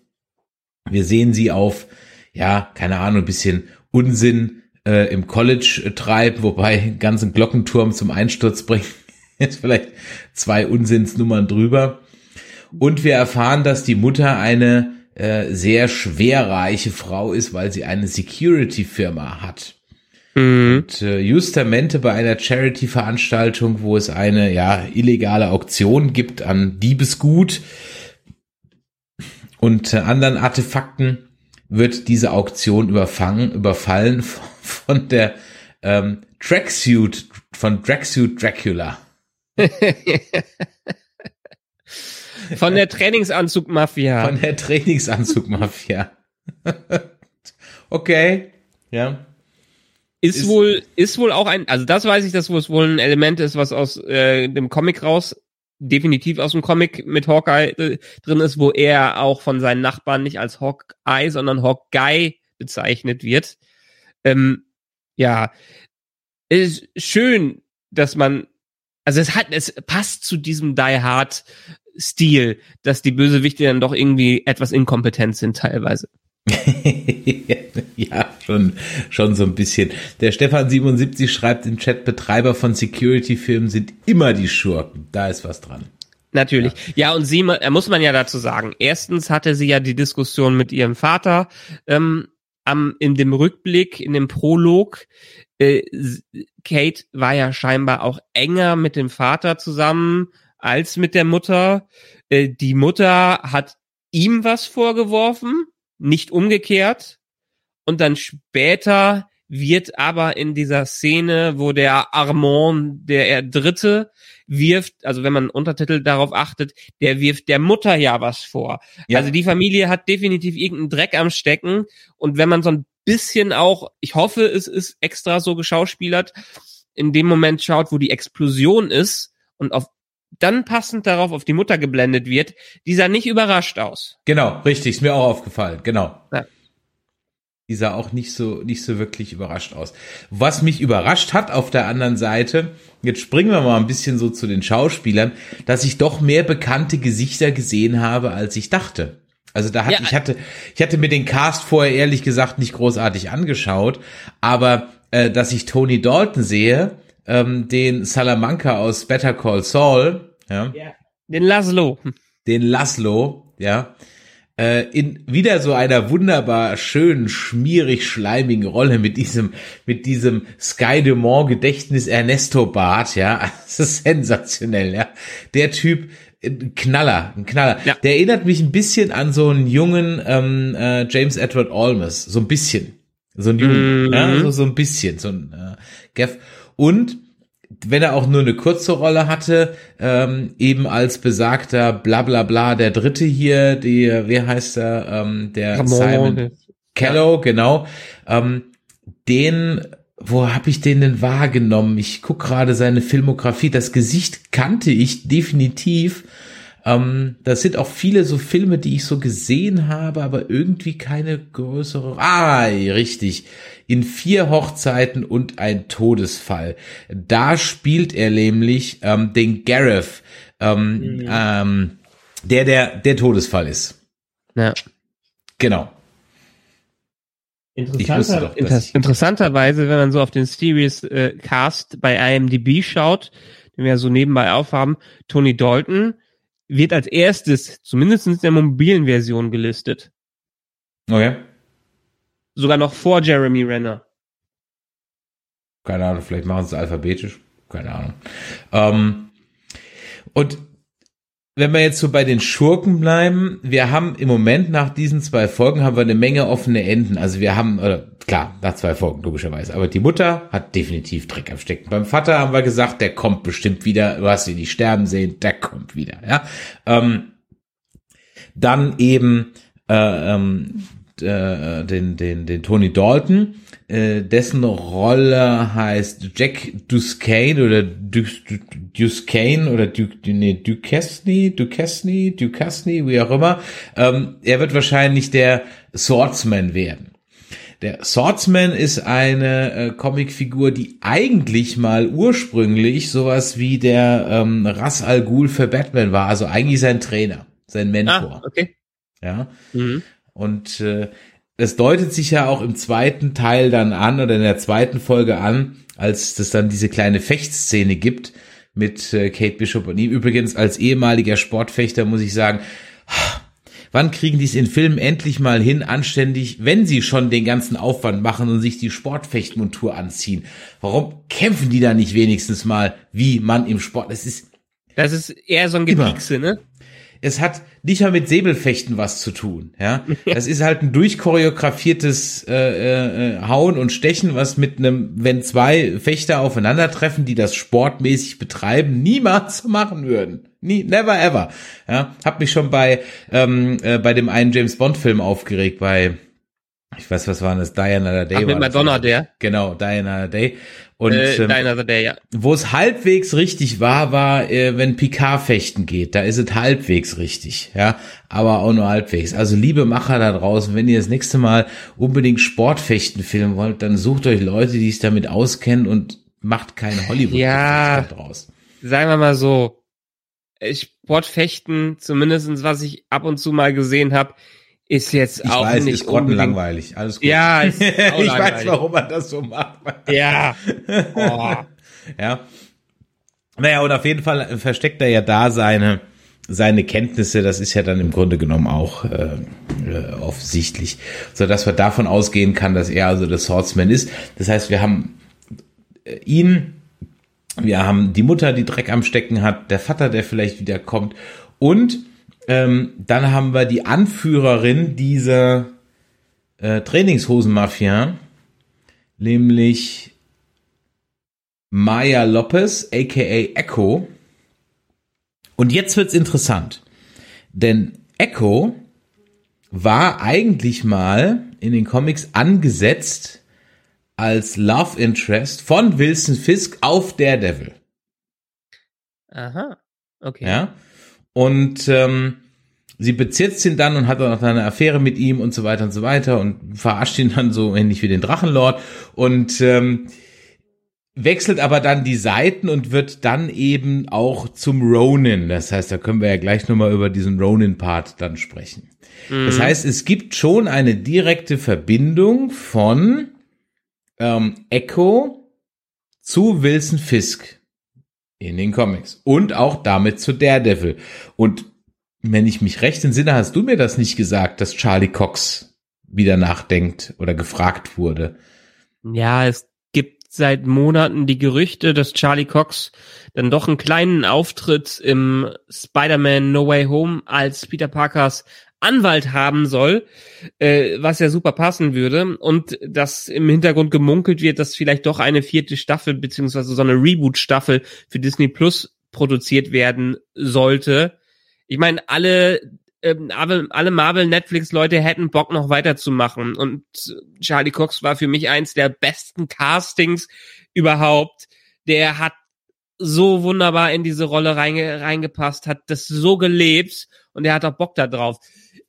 Wir sehen sie auf, ja, keine Ahnung, ein bisschen Unsinn äh, im College äh, treiben, wobei einen ganzen Glockenturm zum Einsturz bringen. Jetzt vielleicht zwei Unsinnsnummern drüber. Und wir erfahren, dass die Mutter eine äh, sehr schwerreiche Frau ist, weil sie eine Security-Firma hat. Mhm. Und äh, justamente bei einer Charity-Veranstaltung, wo es eine ja illegale Auktion gibt an Diebesgut und äh, anderen Artefakten, wird diese Auktion überfangen, überfallen von der ähm, Tracksuit, von Tracksuit Dracula. Von der Trainingsanzug-Mafia. Von der Trainingsanzug-Mafia. okay, ja. Ist, ist, wohl, ist wohl auch ein, also das weiß ich, dass wohl ein Element ist, was aus äh, dem Comic raus, definitiv aus dem Comic mit Hawkeye äh, drin ist, wo er auch von seinen Nachbarn nicht als Hawkeye, sondern Hawkeye bezeichnet wird. Ähm, ja, ist schön, dass man, also es hat, es passt zu diesem Die Hard Stil, dass die Bösewichte dann doch irgendwie etwas inkompetent sind teilweise. ja, schon, schon so ein bisschen. Der Stefan77 schreibt im Chat, Betreiber von Security-Filmen sind immer die Schurken. Da ist was dran. Natürlich. Ja, ja und sie, äh, muss man ja dazu sagen. Erstens hatte sie ja die Diskussion mit ihrem Vater ähm, am, in dem Rückblick, in dem Prolog. Äh, Kate war ja scheinbar auch enger mit dem Vater zusammen als mit der Mutter. Äh, die Mutter hat ihm was vorgeworfen, nicht umgekehrt. Und dann später wird aber in dieser Szene, wo der Armand, der Dritte, wirft, also wenn man Untertitel darauf achtet, der wirft der Mutter ja was vor. Ja. Also die Familie hat definitiv irgendeinen Dreck am Stecken. Und wenn man so ein bisschen auch, ich hoffe, es ist extra so geschauspielert, in dem Moment schaut, wo die Explosion ist und auf dann passend darauf auf die Mutter geblendet wird, die sah nicht überrascht aus. Genau, richtig, ist mir auch aufgefallen, genau. Ja. Die sah auch nicht so, nicht so wirklich überrascht aus. Was mich überrascht hat auf der anderen Seite, jetzt springen wir mal ein bisschen so zu den Schauspielern, dass ich doch mehr bekannte Gesichter gesehen habe, als ich dachte. Also da hatte ja. ich hatte ich hatte mir den Cast vorher ehrlich gesagt nicht großartig angeschaut, aber äh, dass ich Tony Dalton sehe, ähm, den Salamanca aus Better Call Saul, ja, ja den Laszlo, den Laszlo, ja, äh, in wieder so einer wunderbar schönen, schmierig schleimigen Rolle mit diesem mit diesem Sky Dumont Gedächtnis Ernesto Bart, ja, das ist sensationell, ja, der Typ ein Knaller, ein Knaller. Ja. Der erinnert mich ein bisschen an so einen jungen ähm, äh, James Edward Olmes, so ein bisschen. So ein Jungen, -hmm. ja, so, so ein bisschen, so ein äh, Geff. Und wenn er auch nur eine kurze Rolle hatte, ähm, eben als besagter Blablabla bla bla, der Dritte hier, die, wie heißt er, ähm, der Ramon. Simon Kello, genau, ähm, den, wo habe ich den denn wahrgenommen? Ich guck gerade seine Filmografie, das Gesicht kannte ich definitiv, ähm, das sind auch viele so Filme, die ich so gesehen habe, aber irgendwie keine größere. Ah, richtig. In vier Hochzeiten und ein Todesfall. Da spielt er nämlich ähm, den Gareth, ähm, mhm. ähm, der der der Todesfall ist. Ja. Genau. Interessanter, doch, inter interessanterweise, wenn man so auf den Series äh, Cast bei IMDb schaut, den wir ja so nebenbei aufhaben, Tony Dalton wird als erstes, zumindest in der mobilen Version gelistet. Okay. Sogar noch vor Jeremy Renner. Keine Ahnung, vielleicht machen sie es alphabetisch. Keine Ahnung. Ähm, und wenn wir jetzt so bei den Schurken bleiben, wir haben im Moment nach diesen zwei Folgen haben wir eine Menge offene Enden. Also wir haben, oder klar, nach zwei Folgen logischerweise. Aber die Mutter hat definitiv Dreck am Stecken. Beim Vater haben wir gesagt, der kommt bestimmt wieder. Hast ihn nicht sterben sehen, der kommt wieder. Ja. Ähm, dann eben äh, ähm, äh, den, den, den Tony Dalton, äh, dessen Rolle heißt Jack Duquesne oder Duquesne oder Duke, nee, Duquesne, Duquesne, Duquesne, wie auch immer. Ähm, er wird wahrscheinlich der Swordsman werden. Der Swordsman ist eine äh, Comicfigur, die eigentlich mal ursprünglich sowas wie der ähm, Ras Al Ghul für Batman war, also eigentlich sein Trainer, sein Mentor. Ah, okay. Ja. Mhm. Und äh, es deutet sich ja auch im zweiten Teil dann an oder in der zweiten Folge an, als es dann diese kleine Fechtszene gibt mit äh, Kate Bishop und ihm. Übrigens als ehemaliger Sportfechter muss ich sagen, wann kriegen die es in Filmen endlich mal hin, anständig, wenn sie schon den ganzen Aufwand machen und sich die Sportfechtmontur anziehen? Warum kämpfen die da nicht wenigstens mal, wie man im Sport? Das ist das ist eher so ein Gepiekse, ne? es hat nicht mal mit Säbelfechten was zu tun. Ja, das ist halt ein durchchoreografiertes äh, äh, Hauen und Stechen, was mit einem, wenn zwei Fechter aufeinandertreffen, die das sportmäßig betreiben, niemals machen würden. Nie, never ever. Ja, hab mich schon bei ähm, äh, bei dem einen James Bond Film aufgeregt bei ich weiß, was war das? Diana Day. Ach, mit Madonna, der? Genau, Diana Day. Und äh, ähm, Diana Day, ja. wo es halbwegs richtig war, war, äh, wenn Picard fechten geht. Da ist es halbwegs richtig, ja. Aber auch nur halbwegs. Also liebe Macher da draußen, wenn ihr das nächste Mal unbedingt Sportfechten filmen wollt, dann sucht euch Leute, die sich damit auskennen und macht keine Hollywood ja, draus. Sagen wir mal so, Sportfechten, zumindestens was ich ab und zu mal gesehen habe, ist jetzt ich auch weiß, nicht ist grottenlangweilig. Alles gut. Ja, ich weiß, warum man das so macht. Ja. Oh. ja. Naja, und auf jeden Fall versteckt er ja da seine seine Kenntnisse, das ist ja dann im Grunde genommen auch äh, äh, offensichtlich, so dass man davon ausgehen kann, dass er also der Swordsman ist. Das heißt, wir haben äh, ihn, wir haben die Mutter, die Dreck am Stecken hat, der Vater, der vielleicht wieder kommt und ähm, dann haben wir die Anführerin dieser äh, Trainingshosen-Mafia, nämlich Maya Lopez, aka Echo. Und jetzt wird's interessant, denn Echo war eigentlich mal in den Comics angesetzt als Love Interest von Wilson Fisk auf Daredevil. Aha, okay. Ja, und ähm, sie bezirzt ihn dann und hat dann noch eine Affäre mit ihm und so weiter und so weiter und verarscht ihn dann so ähnlich wie den Drachenlord und ähm, wechselt aber dann die Seiten und wird dann eben auch zum Ronin. Das heißt, da können wir ja gleich nochmal über diesen Ronin-Part dann sprechen. Mhm. Das heißt, es gibt schon eine direkte Verbindung von ähm, Echo zu Wilson Fisk in den Comics. Und auch damit zu Daredevil. Und wenn ich mich recht entsinne, hast du mir das nicht gesagt, dass Charlie Cox wieder nachdenkt oder gefragt wurde. Ja, es gibt seit Monaten die Gerüchte, dass Charlie Cox dann doch einen kleinen Auftritt im Spider-Man No Way Home als Peter Parkers Anwalt haben soll, äh, was ja super passen würde. Und dass im Hintergrund gemunkelt wird, dass vielleicht doch eine vierte Staffel beziehungsweise so eine Reboot-Staffel für Disney Plus produziert werden sollte. Ich meine, alle ähm, alle Marvel Netflix Leute hätten Bock noch weiterzumachen und Charlie Cox war für mich eins der besten Castings überhaupt. Der hat so wunderbar in diese Rolle reinge reingepasst, hat das so gelebt und er hat auch Bock da drauf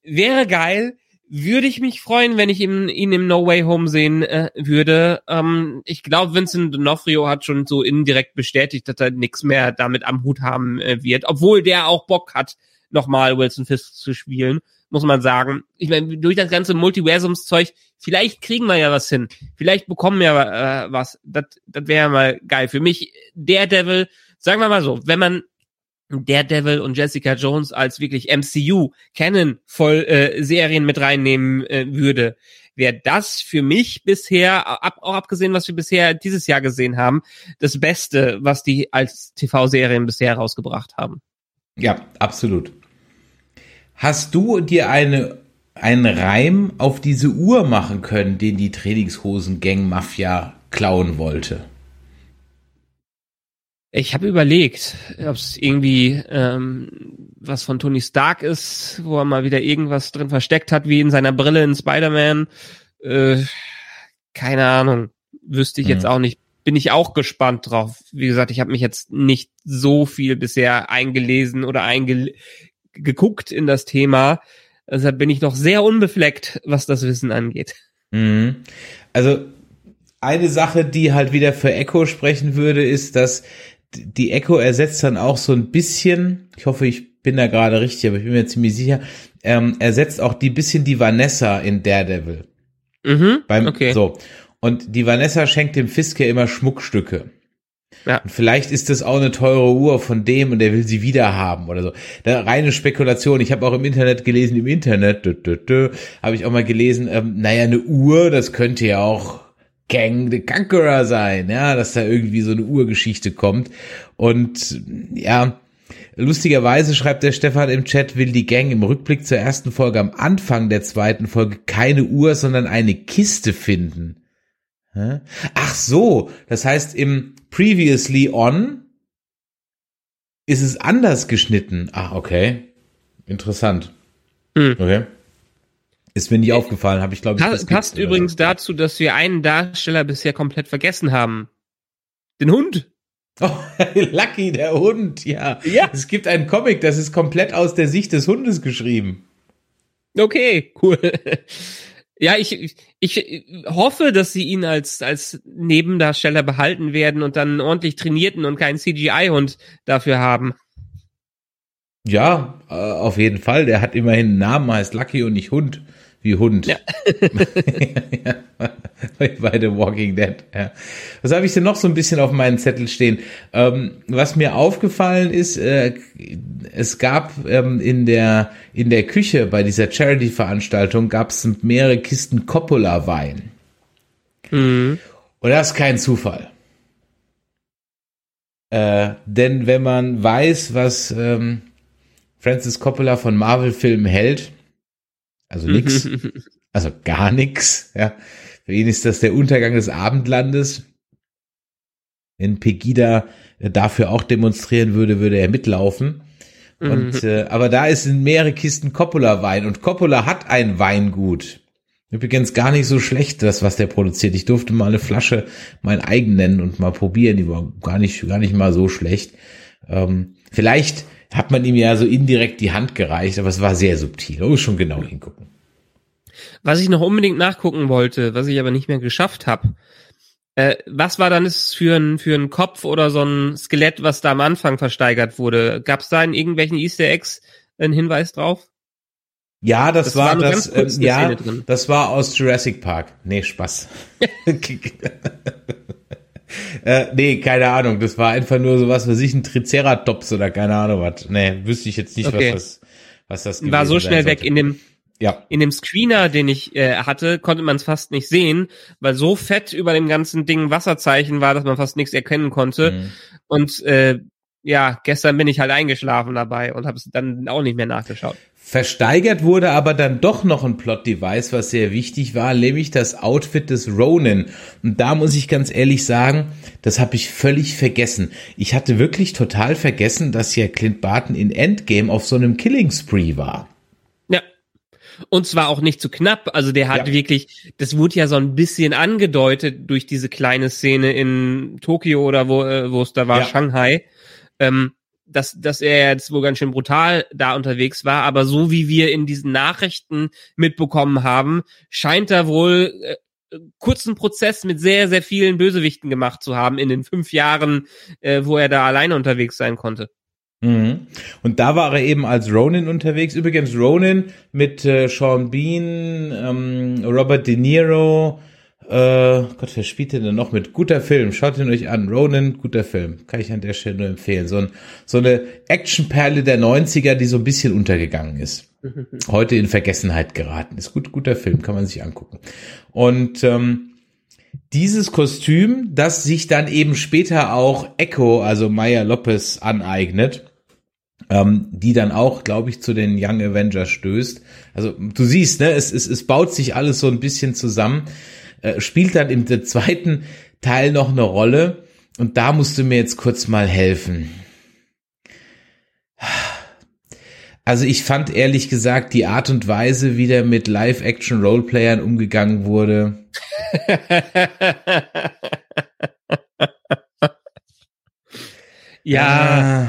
wäre geil. Würde ich mich freuen, wenn ich ihn, ihn im No Way Home sehen äh, würde. Ähm, ich glaube, Vincent D'Onofrio hat schon so indirekt bestätigt, dass er nichts mehr damit am Hut haben äh, wird, obwohl der auch Bock hat, nochmal Wilson Fisk zu spielen, muss man sagen. Ich meine, durch das ganze Multiversumszeug, vielleicht kriegen wir ja was hin. Vielleicht bekommen wir äh, was. Das, das wäre mal geil. Für mich, Daredevil, sagen wir mal so, wenn man Daredevil und Jessica Jones als wirklich MCU Canon voll äh, Serien mit reinnehmen äh, würde, wäre das für mich bisher, ab, auch abgesehen, was wir bisher dieses Jahr gesehen haben, das Beste, was die als TV-Serien bisher rausgebracht haben. Ja, absolut. Hast du dir eine einen Reim auf diese Uhr machen können, den die Trainingshosen-Gang Mafia klauen wollte? Ich habe überlegt, ob es irgendwie ähm, was von Tony Stark ist, wo er mal wieder irgendwas drin versteckt hat, wie in seiner Brille in Spider-Man. Äh, keine Ahnung, wüsste ich mhm. jetzt auch nicht. Bin ich auch gespannt drauf. Wie gesagt, ich habe mich jetzt nicht so viel bisher eingelesen oder eingeguckt in das Thema. Deshalb bin ich noch sehr unbefleckt, was das Wissen angeht. Mhm. Also eine Sache, die halt wieder für Echo sprechen würde, ist, dass die Echo ersetzt dann auch so ein bisschen, ich hoffe, ich bin da gerade richtig, aber ich bin mir ziemlich sicher, ähm, ersetzt auch die bisschen die Vanessa in Daredevil. Mhm, Beim, okay. So. Und die Vanessa schenkt dem Fisk ja immer Schmuckstücke. Ja. Und vielleicht ist das auch eine teure Uhr von dem und der will sie wieder haben oder so. Da reine Spekulation. Ich habe auch im Internet gelesen, im Internet, habe ich auch mal gelesen, ähm, naja, eine Uhr, das könnte ja auch Gang the Conqueror sein, ja, dass da irgendwie so eine Urgeschichte kommt. Und ja, lustigerweise schreibt der Stefan im Chat, will die Gang im Rückblick zur ersten Folge am Anfang der zweiten Folge keine Uhr, sondern eine Kiste finden. Ach so, das heißt im Previously On ist es anders geschnitten. Ach, okay. Interessant. Hm. Okay. Ist mir nie aufgefallen, habe ich glaube ich. Passt, passt übrigens so. dazu, dass wir einen Darsteller bisher komplett vergessen haben. Den Hund. Oh, Lucky, der Hund, ja. Ja. Es gibt einen Comic, das ist komplett aus der Sicht des Hundes geschrieben. Okay, cool. Ja, ich, ich hoffe, dass sie ihn als, als Nebendarsteller behalten werden und dann ordentlich trainierten und keinen CGI-Hund dafür haben. Ja, äh, auf jeden Fall. Der hat immerhin einen Namen, heißt Lucky und nicht Hund wie Hund. Ja. Bei The Walking Dead. Ja. Was habe ich denn noch so ein bisschen auf meinen Zettel stehen? Ähm, was mir aufgefallen ist, äh, es gab ähm, in der in der Küche bei dieser Charity-Veranstaltung gab es mehrere Kisten Coppola-Wein. Mhm. Und das ist kein Zufall. Äh, denn wenn man weiß, was ähm, Francis Coppola von Marvel-Filmen hält, also nix. also gar nix. Ja. Für ihn ist das der Untergang des Abendlandes. Wenn Pegida dafür auch demonstrieren würde, würde er mitlaufen. Und mhm. äh, aber da ist in mehrere Kisten Coppola Wein und Coppola hat ein Weingut. Übrigens gar nicht so schlecht, das was der produziert. Ich durfte mal eine Flasche mein eigen nennen und mal probieren. Die war gar nicht gar nicht mal so schlecht. Ähm, vielleicht hat man ihm ja so indirekt die Hand gereicht, aber es war sehr subtil. Da muss schon genau hingucken. Was ich noch unbedingt nachgucken wollte, was ich aber nicht mehr geschafft habe, äh, was war dann das für ein, für ein Kopf oder so ein Skelett, was da am Anfang versteigert wurde? Gab es da in irgendwelchen Easter Eggs einen Hinweis drauf? Ja, das, das war, war das, äh, ja, das war aus Jurassic Park. Nee, Spaß. Äh, nee, keine Ahnung. Das war einfach nur so was, was ich ein Triceratops oder keine Ahnung was. Nee, wüsste ich jetzt nicht, okay. was das, was das War so schnell weg in dem, ja. In dem Screener, den ich äh, hatte, konnte man es fast nicht sehen, weil so fett über dem ganzen Ding Wasserzeichen war, dass man fast nichts erkennen konnte. Mhm. Und äh, ja, gestern bin ich halt eingeschlafen dabei und habe es dann auch nicht mehr nachgeschaut. Versteigert wurde aber dann doch noch ein Plot-Device, was sehr wichtig war, nämlich das Outfit des Ronin. Und da muss ich ganz ehrlich sagen, das habe ich völlig vergessen. Ich hatte wirklich total vergessen, dass ja Clint Barton in Endgame auf so einem Killing Spree war. Ja. Und zwar auch nicht zu knapp. Also der hat ja. wirklich, das wurde ja so ein bisschen angedeutet durch diese kleine Szene in Tokio oder wo, äh, wo es da war, ja. Shanghai. Ähm, dass, dass er jetzt wohl ganz schön brutal da unterwegs war, aber so wie wir in diesen Nachrichten mitbekommen haben, scheint er wohl äh, kurzen Prozess mit sehr, sehr vielen Bösewichten gemacht zu haben in den fünf Jahren, äh, wo er da alleine unterwegs sein konnte. Mhm. Und da war er eben als Ronin unterwegs. Übrigens Ronin mit äh, Sean Bean, ähm, Robert De Niro, äh, Gott, wer spielt denn noch mit? Guter Film, schaut ihn euch an. Ronan, guter Film. Kann ich an der Stelle nur empfehlen. So, ein, so eine Actionperle der 90er, die so ein bisschen untergegangen ist. Heute in Vergessenheit geraten. Ist gut, guter Film, kann man sich angucken. Und ähm, dieses Kostüm, das sich dann eben später auch Echo, also Maya Lopez, aneignet, ähm, die dann auch, glaube ich, zu den Young Avengers stößt. Also du siehst, ne, es, es, es baut sich alles so ein bisschen zusammen. Äh, spielt dann im zweiten Teil noch eine Rolle. und da musst du mir jetzt kurz mal helfen. Also ich fand ehrlich gesagt die Art und Weise, wie der mit Live-Action-Roleplayern umgegangen wurde. ja. Äh,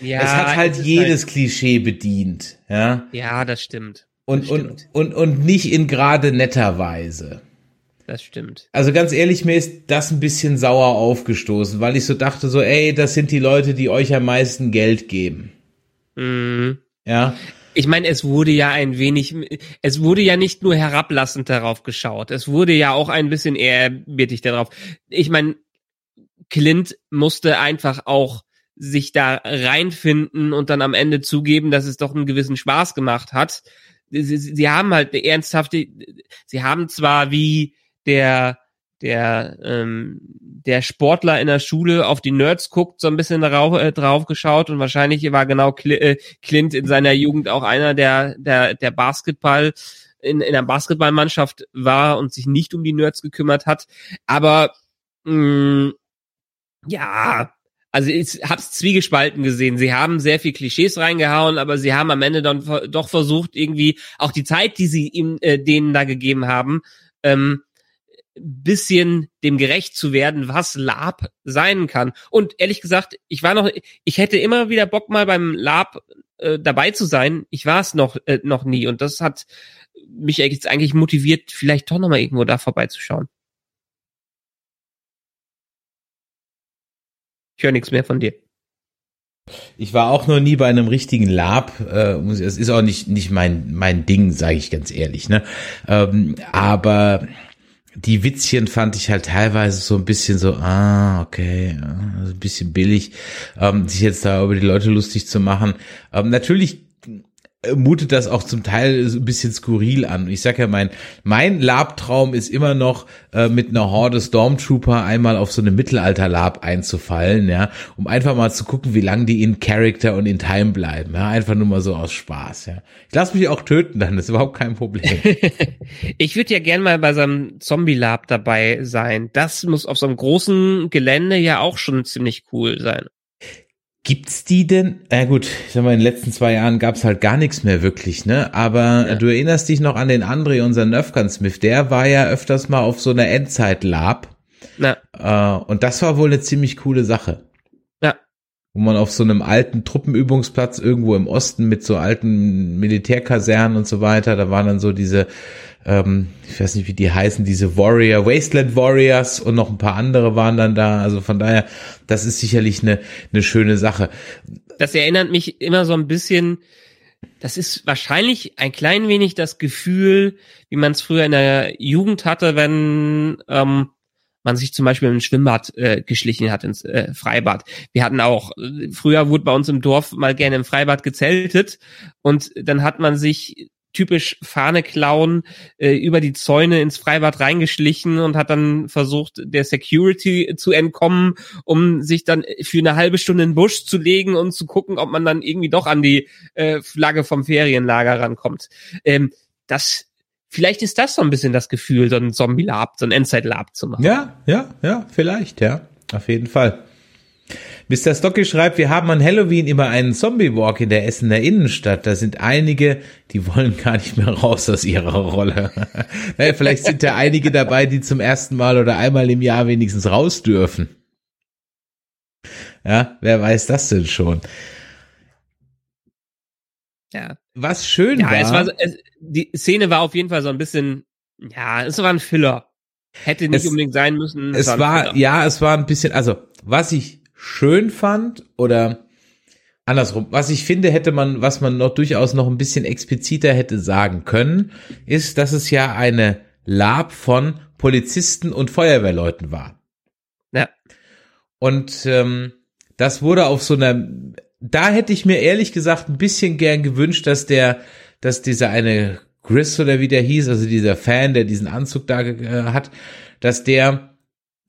ja. Es hat halt jedes halt Klischee bedient, ja. Ja, das stimmt. Und, das und, und, und nicht in gerade netter Weise. Das stimmt. Also ganz ehrlich, mir ist das ein bisschen sauer aufgestoßen, weil ich so dachte so, ey, das sind die Leute, die euch am meisten Geld geben. Mhm. Ja. Ich meine, es wurde ja ein wenig, es wurde ja nicht nur herablassend darauf geschaut, es wurde ja auch ein bisschen ehrerbietig darauf. Ich meine, Clint musste einfach auch sich da reinfinden und dann am Ende zugeben, dass es doch einen gewissen Spaß gemacht hat. Sie, sie haben halt eine ernsthafte, sie haben zwar wie der der ähm, der Sportler in der Schule auf die Nerds guckt, so ein bisschen drauf, äh, drauf geschaut und wahrscheinlich war genau äh, Clint in seiner Jugend auch einer, der der der Basketball in, in der Basketballmannschaft war und sich nicht um die Nerds gekümmert hat. Aber mh, mm, ja, also ich hab's zwiegespalten gesehen. Sie haben sehr viel Klischees reingehauen, aber sie haben am Ende dann doch versucht, irgendwie auch die Zeit, die sie ihm äh, denen da gegeben haben, ähm, bisschen dem gerecht zu werden, was Lab sein kann. Und ehrlich gesagt, ich war noch, ich hätte immer wieder Bock mal beim Lab äh, dabei zu sein. Ich war es noch äh, noch nie und das hat mich jetzt eigentlich motiviert, vielleicht doch noch mal irgendwo da vorbeizuschauen. Ich höre nichts mehr von dir. Ich war auch noch nie bei einem richtigen Lab. Äh, es ist auch nicht nicht mein mein Ding, sage ich ganz ehrlich. Ne, ähm, aber die Witzchen fand ich halt teilweise so ein bisschen so, ah, okay, ein bisschen billig, ähm, sich jetzt da über die Leute lustig zu machen. Ähm, natürlich mutet das auch zum Teil ein bisschen skurril an. Ich sag ja, mein, mein Labtraum ist immer noch, äh, mit einer Horde Stormtrooper einmal auf so eine Mittelalter-Lab einzufallen, ja, um einfach mal zu gucken, wie lange die in Character und in Time bleiben, ja, einfach nur mal so aus Spaß, ja. Ich lasse mich auch töten dann, das ist überhaupt kein Problem. ich würde ja gern mal bei so einem Zombie-Lab dabei sein. Das muss auf so einem großen Gelände ja auch schon ziemlich cool sein. Gibt's die denn? Na gut, ich sag mal, in den letzten zwei Jahren gab's halt gar nichts mehr wirklich, ne? Aber ja. du erinnerst dich noch an den André, unseren Nerfgun Smith, der war ja öfters mal auf so einer Endzeit-Lab. Ja. Äh, und das war wohl eine ziemlich coole Sache. Wo man auf so einem alten Truppenübungsplatz irgendwo im Osten mit so alten Militärkasernen und so weiter, da waren dann so diese ähm, ich weiß nicht, wie die heißen, diese Warrior, Wasteland Warriors und noch ein paar andere waren dann da. Also von daher, das ist sicherlich eine, eine schöne Sache. Das erinnert mich immer so ein bisschen, das ist wahrscheinlich ein klein wenig das Gefühl, wie man es früher in der Jugend hatte, wenn ähm, man sich zum Beispiel im Schwimmbad äh, geschlichen hat, ins äh, Freibad. Wir hatten auch, äh, früher wurde bei uns im Dorf mal gerne im Freibad gezeltet und dann hat man sich typisch Fahne klauen, äh, über die Zäune ins Freibad reingeschlichen und hat dann versucht, der Security zu entkommen, um sich dann für eine halbe Stunde in den Busch zu legen und zu gucken, ob man dann irgendwie doch an die äh, Flagge vom Ferienlager rankommt. Ähm, das Vielleicht ist das so ein bisschen das Gefühl, so ein Zombie-Lab, so ein Endzeit-Lab zu machen. Ja, ja, ja, vielleicht, ja. Auf jeden Fall. Mr. Stocky schreibt, wir haben an Halloween immer einen Zombie-Walk in der Essener Innenstadt. Da sind einige, die wollen gar nicht mehr raus aus ihrer Rolle. naja, vielleicht sind da einige dabei, die zum ersten Mal oder einmal im Jahr wenigstens raus dürfen. Ja, wer weiß das denn schon? Ja. Was schön ja, war. Es war es, die Szene war auf jeden Fall so ein bisschen, ja, es war ein Filler. Hätte nicht es, unbedingt sein müssen. Es, es war, war ja, es war ein bisschen, also, was ich schön fand oder andersrum, was ich finde, hätte man, was man noch durchaus noch ein bisschen expliziter hätte sagen können, ist, dass es ja eine Lab von Polizisten und Feuerwehrleuten war. Ja. Und ähm, das wurde auf so einer, da hätte ich mir ehrlich gesagt ein bisschen gern gewünscht, dass der, dass dieser eine Chris oder wie der hieß, also dieser Fan, der diesen Anzug da äh, hat, dass der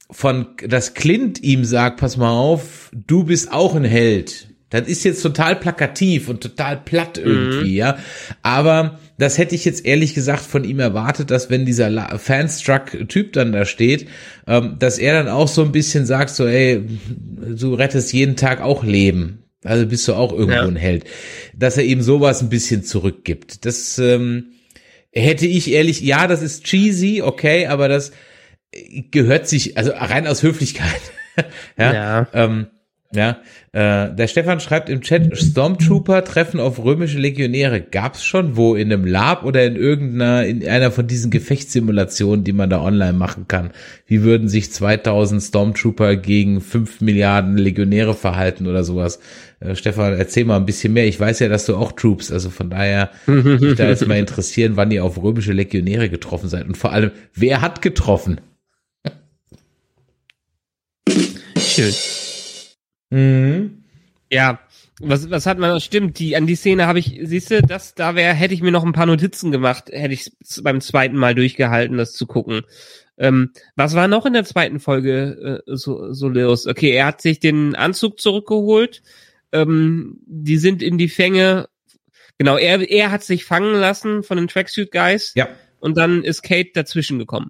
von, dass Clint ihm sagt, pass mal auf, du bist auch ein Held. Das ist jetzt total plakativ und total platt irgendwie, mhm. ja. Aber das hätte ich jetzt ehrlich gesagt von ihm erwartet, dass wenn dieser Fanstruck-Typ dann da steht, ähm, dass er dann auch so ein bisschen sagt, so, ey, du rettest jeden Tag auch Leben. Also bist du auch irgendwo ja. ein Held. Dass er ihm sowas ein bisschen zurückgibt. Das ähm, hätte ich ehrlich, ja, das ist cheesy, okay, aber das gehört sich, also rein aus Höflichkeit. ja. ja. Ähm, ja, äh, der Stefan schreibt im Chat, Stormtrooper treffen auf römische Legionäre. Gab's schon wo? In einem Lab oder in irgendeiner, in einer von diesen Gefechtssimulationen, die man da online machen kann? Wie würden sich 2000 Stormtrooper gegen 5 Milliarden Legionäre verhalten oder sowas? Äh, Stefan, erzähl mal ein bisschen mehr. Ich weiß ja, dass du auch Troops, also von daher mich da jetzt mal interessieren, wann ihr auf römische Legionäre getroffen seid und vor allem, wer hat getroffen? Schön. Mhm. Ja, was, was hat man, stimmt, die, an die Szene habe ich, siehst du, das, da wäre, hätte ich mir noch ein paar Notizen gemacht, hätte ich beim zweiten Mal durchgehalten, das zu gucken. Ähm, was war noch in der zweiten Folge äh, so, so los? Okay, er hat sich den Anzug zurückgeholt, ähm, die sind in die Fänge, genau, er, er hat sich fangen lassen von den Tracksuit Guys. Ja. Und dann ist Kate dazwischen gekommen.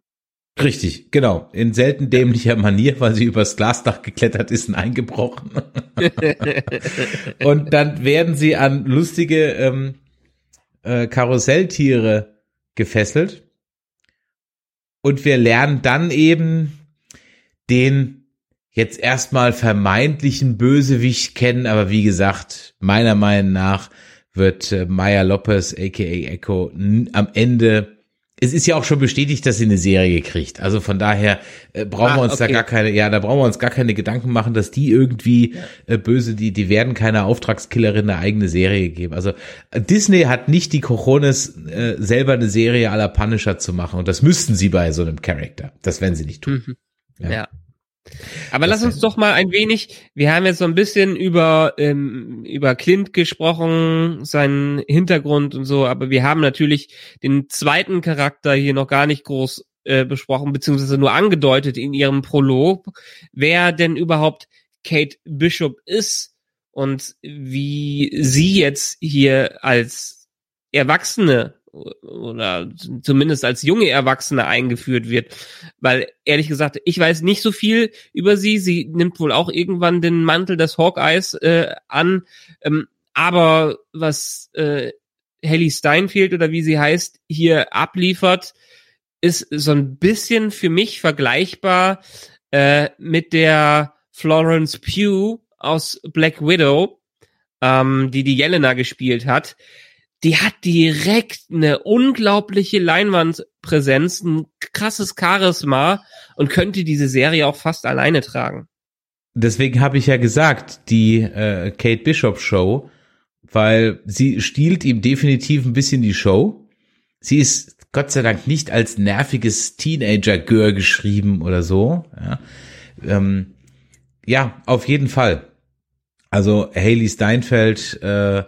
Richtig, genau. In selten dämlicher Manier, weil sie übers Glasdach geklettert ist und eingebrochen. und dann werden sie an lustige ähm, äh, Karusselltiere gefesselt. Und wir lernen dann eben den jetzt erstmal vermeintlichen Bösewicht kennen, aber wie gesagt, meiner Meinung nach wird äh, Maya Lopez, aka Echo, am Ende es ist ja auch schon bestätigt, dass sie eine Serie kriegt. Also von daher äh, brauchen ah, wir uns okay. da gar keine, ja, da brauchen wir uns gar keine Gedanken machen, dass die irgendwie äh, böse, die, die werden keine Auftragskillerin eine eigene Serie geben. Also äh, Disney hat nicht die Cojones, äh, selber eine Serie aller Punisher zu machen. Und das müssten sie bei so einem Charakter. Das werden sie nicht tun. Mhm. ja. ja. Aber das lass uns doch mal ein wenig, wir haben jetzt so ein bisschen über, ähm, über Clint gesprochen, seinen Hintergrund und so, aber wir haben natürlich den zweiten Charakter hier noch gar nicht groß äh, besprochen, beziehungsweise nur angedeutet in ihrem Prolog, wer denn überhaupt Kate Bishop ist und wie sie jetzt hier als Erwachsene oder zumindest als junge Erwachsene eingeführt wird. Weil ehrlich gesagt, ich weiß nicht so viel über sie. Sie nimmt wohl auch irgendwann den Mantel des Hawkeyes äh, an. Ähm, aber was äh, Haley Steinfeld oder wie sie heißt, hier abliefert, ist so ein bisschen für mich vergleichbar äh, mit der Florence Pugh aus Black Widow, ähm, die die Jelena gespielt hat die hat direkt eine unglaubliche Leinwandpräsenz, ein krasses Charisma und könnte diese Serie auch fast alleine tragen. Deswegen habe ich ja gesagt, die äh, Kate Bishop Show, weil sie stiehlt ihm definitiv ein bisschen die Show. Sie ist Gott sei Dank nicht als nerviges Teenager-Girl geschrieben oder so. Ja. Ähm, ja, auf jeden Fall. Also Haley Steinfeld äh,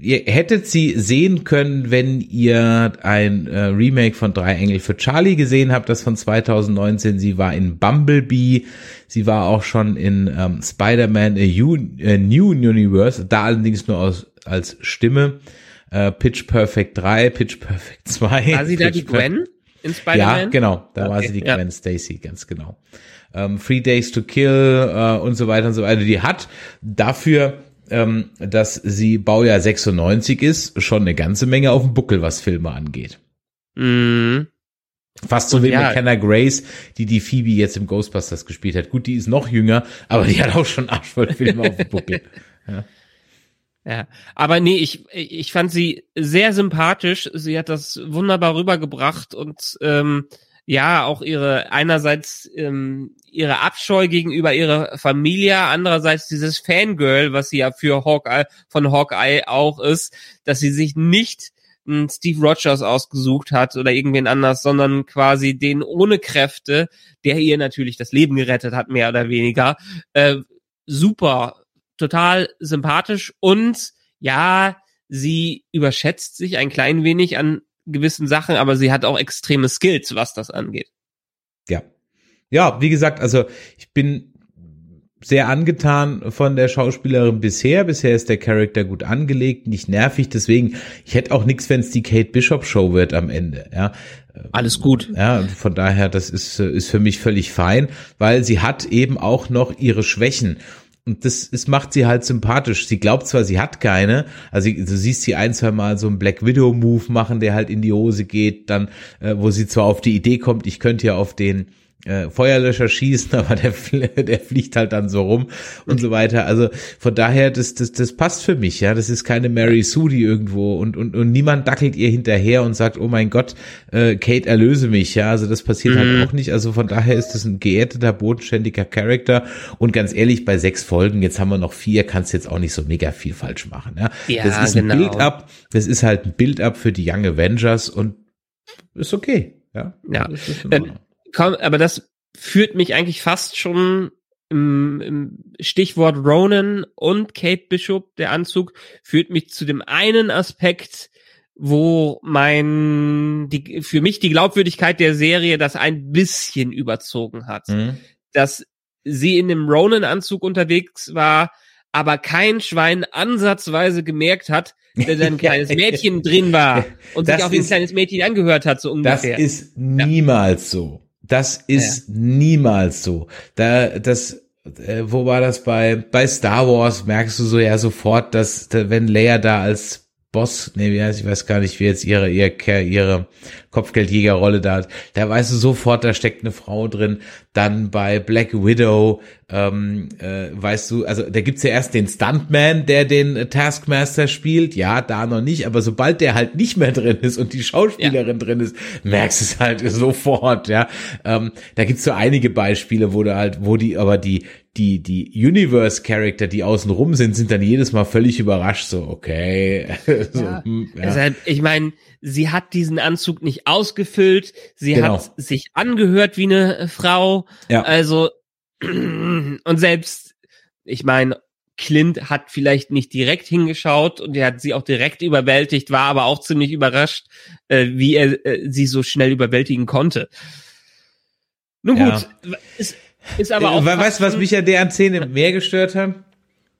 ihr hättet sie sehen können, wenn ihr ein äh, Remake von Drei Engel für Charlie gesehen habt, das von 2019. Sie war in Bumblebee, sie war auch schon in ähm, Spider-Man A, A New Universe, da allerdings nur aus, als Stimme. Äh, Pitch Perfect 3, Pitch Perfect 2. War sie da die Gwen in Spider-Man? Ja, genau, da okay, war sie die Gwen ja. Stacy, ganz genau. Ähm, Three Days to Kill äh, und so weiter und so weiter. Die hat dafür ähm, dass sie Baujahr 96 ist, schon eine ganze Menge auf dem Buckel, was Filme angeht. Mhm. Fast so wie ja. McKenna Grace, die die Phoebe jetzt im Ghostbusters gespielt hat. Gut, die ist noch jünger, aber die hat auch schon arschvoll Filme auf dem Buckel. Ja. Ja, aber nee, ich, ich fand sie sehr sympathisch. Sie hat das wunderbar rübergebracht und ähm, ja, auch ihre einerseits ähm, ihre Abscheu gegenüber ihrer Familie, andererseits dieses Fangirl, was sie ja für Hawkeye von Hawkeye auch ist, dass sie sich nicht Steve Rogers ausgesucht hat oder irgendwen anders, sondern quasi den ohne Kräfte, der ihr natürlich das Leben gerettet hat, mehr oder weniger. Äh, super, total sympathisch und ja, sie überschätzt sich ein klein wenig an gewissen Sachen, aber sie hat auch extreme Skills, was das angeht. Ja. Ja, wie gesagt, also ich bin sehr angetan von der Schauspielerin bisher. Bisher ist der Charakter gut angelegt, nicht nervig. Deswegen, ich hätte auch nichts, wenn es die Kate Bishop Show wird am Ende. Ja, alles gut. Ja, von daher, das ist ist für mich völlig fein, weil sie hat eben auch noch ihre Schwächen. Und das, das macht sie halt sympathisch. Sie glaubt zwar, sie hat keine, also du siehst sie ein, zwei Mal so einen Black Widow Move machen, der halt in die Hose geht, dann, äh, wo sie zwar auf die Idee kommt, ich könnte ja auf den äh, Feuerlöscher schießen, aber der, der fliegt halt dann so rum und so weiter. Also von daher, das, das, das passt für mich, ja. Das ist keine Mary Sue, die irgendwo und, und, und niemand dackelt ihr hinterher und sagt, oh mein Gott, äh, Kate, erlöse mich, ja. Also das passiert halt mhm. halt auch nicht. Also von daher ist das ein geerdeter, bodenständiger Charakter. Und ganz ehrlich, bei sechs Folgen, jetzt haben wir noch vier, kannst jetzt auch nicht so mega viel falsch machen, ja. ja das ist ein genau. Build-up, das ist halt ein Build-up für die Young Avengers und ist okay, ja. Ja komm, aber das führt mich eigentlich fast schon im, im Stichwort Ronan und Kate Bishop, der Anzug, führt mich zu dem einen Aspekt, wo mein, die, für mich die Glaubwürdigkeit der Serie das ein bisschen überzogen hat. Mhm. Dass sie in dem Ronan-Anzug unterwegs war, aber kein Schwein ansatzweise gemerkt hat, dass ein kleines Mädchen drin war und das sich auch wie ein kleines Mädchen angehört hat, so ungefähr. Das ist niemals so. Das ist ja. niemals so. Da, das, äh, wo war das bei, bei Star Wars merkst du so ja sofort, dass, wenn Leia da als Boss, nee, wie heißt, ich weiß gar nicht, wie jetzt ihre, ihre, ihre Kopfgeldjägerrolle da hat. Da weißt du sofort, da steckt eine Frau drin. Dann bei Black Widow, ähm, äh, weißt du, also da gibt's ja erst den Stuntman, der den Taskmaster spielt. Ja, da noch nicht, aber sobald der halt nicht mehr drin ist und die Schauspielerin ja. drin ist, merkst du es halt sofort, ja. Ähm, da gibt's so einige Beispiele, wo du halt, wo die, aber die, die, die Universe-Charakter, die außen rum sind, sind dann jedes Mal völlig überrascht, so, okay. so, ja. Hm, ja. Also, ich meine, sie hat diesen Anzug nicht ausgefüllt, sie genau. hat sich angehört wie eine Frau. Ja. Also, und selbst, ich meine, Clint hat vielleicht nicht direkt hingeschaut und er hat sie auch direkt überwältigt, war aber auch ziemlich überrascht, äh, wie er äh, sie so schnell überwältigen konnte. Nun gut, ja. ist, ist aber auch. Weißt du, was mich ja der Szene mehr gestört hat?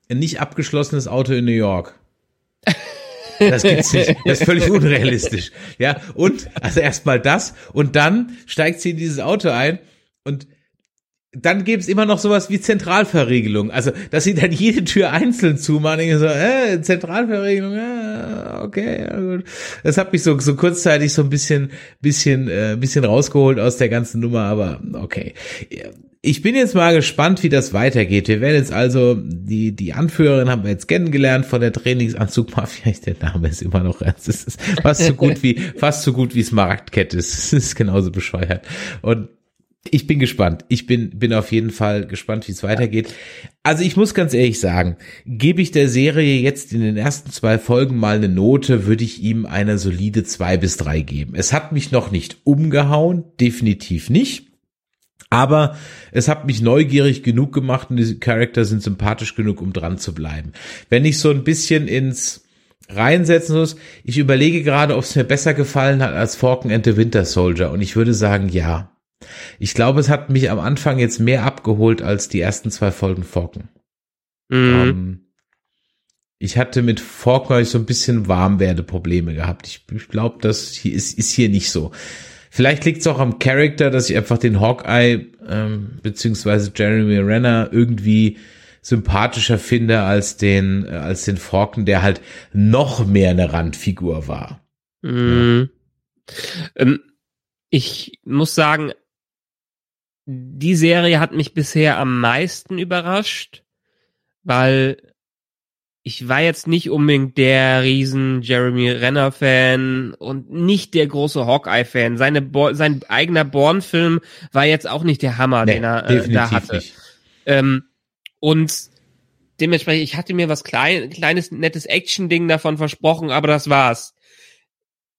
Ein nicht abgeschlossenes Auto in New York. Das gibt's nicht. Das ist völlig unrealistisch. Ja, und also erstmal das und dann steigt sie in dieses Auto ein und dann gäbe es immer noch sowas wie Zentralverriegelung. Also, dass sie dann jede Tür einzeln zumachen. Ich so, äh, Zentralverriegelung, ja, okay, ja gut. Das hat mich so, so kurzzeitig so ein bisschen, bisschen, äh, bisschen rausgeholt aus der ganzen Nummer, aber okay ich bin jetzt mal gespannt, wie das weitergeht. Wir werden jetzt also die die Anführerin haben wir jetzt kennengelernt von der Trainingsanzugmafia. Der Name ist immer noch es ist fast so gut wie fast so gut wie Smaragdkette. Es ist genauso bescheuert und ich bin gespannt. Ich bin, bin auf jeden Fall gespannt, wie es weitergeht. Also ich muss ganz ehrlich sagen, gebe ich der Serie jetzt in den ersten zwei Folgen mal eine Note, würde ich ihm eine solide zwei bis drei geben. Es hat mich noch nicht umgehauen, definitiv nicht. Aber es hat mich neugierig genug gemacht und die Charakter sind sympathisch genug, um dran zu bleiben. Wenn ich so ein bisschen ins reinsetzen muss, ich überlege gerade, ob es mir besser gefallen hat als Falcon and the Winter Soldier und ich würde sagen, ja. Ich glaube, es hat mich am Anfang jetzt mehr abgeholt als die ersten zwei Folgen Falcon. Mhm. Ähm, ich hatte mit Falcon so ein bisschen Warmwerdeprobleme gehabt. Ich, ich glaube, das hier ist, ist hier nicht so. Vielleicht liegt es auch am Charakter, dass ich einfach den Hawkeye ähm, beziehungsweise Jeremy Renner irgendwie sympathischer finde als den äh, als den Falcon, der halt noch mehr eine Randfigur war. Mhm. Ja. Ähm, ich muss sagen, die Serie hat mich bisher am meisten überrascht, weil ich war jetzt nicht unbedingt der riesen Jeremy Renner Fan und nicht der große Hawkeye Fan. Seine Bo sein eigener Born-Film war jetzt auch nicht der Hammer, nee, den er äh, da hatte. Ähm, und dementsprechend, ich hatte mir was klein, kleines, nettes Action-Ding davon versprochen, aber das war's.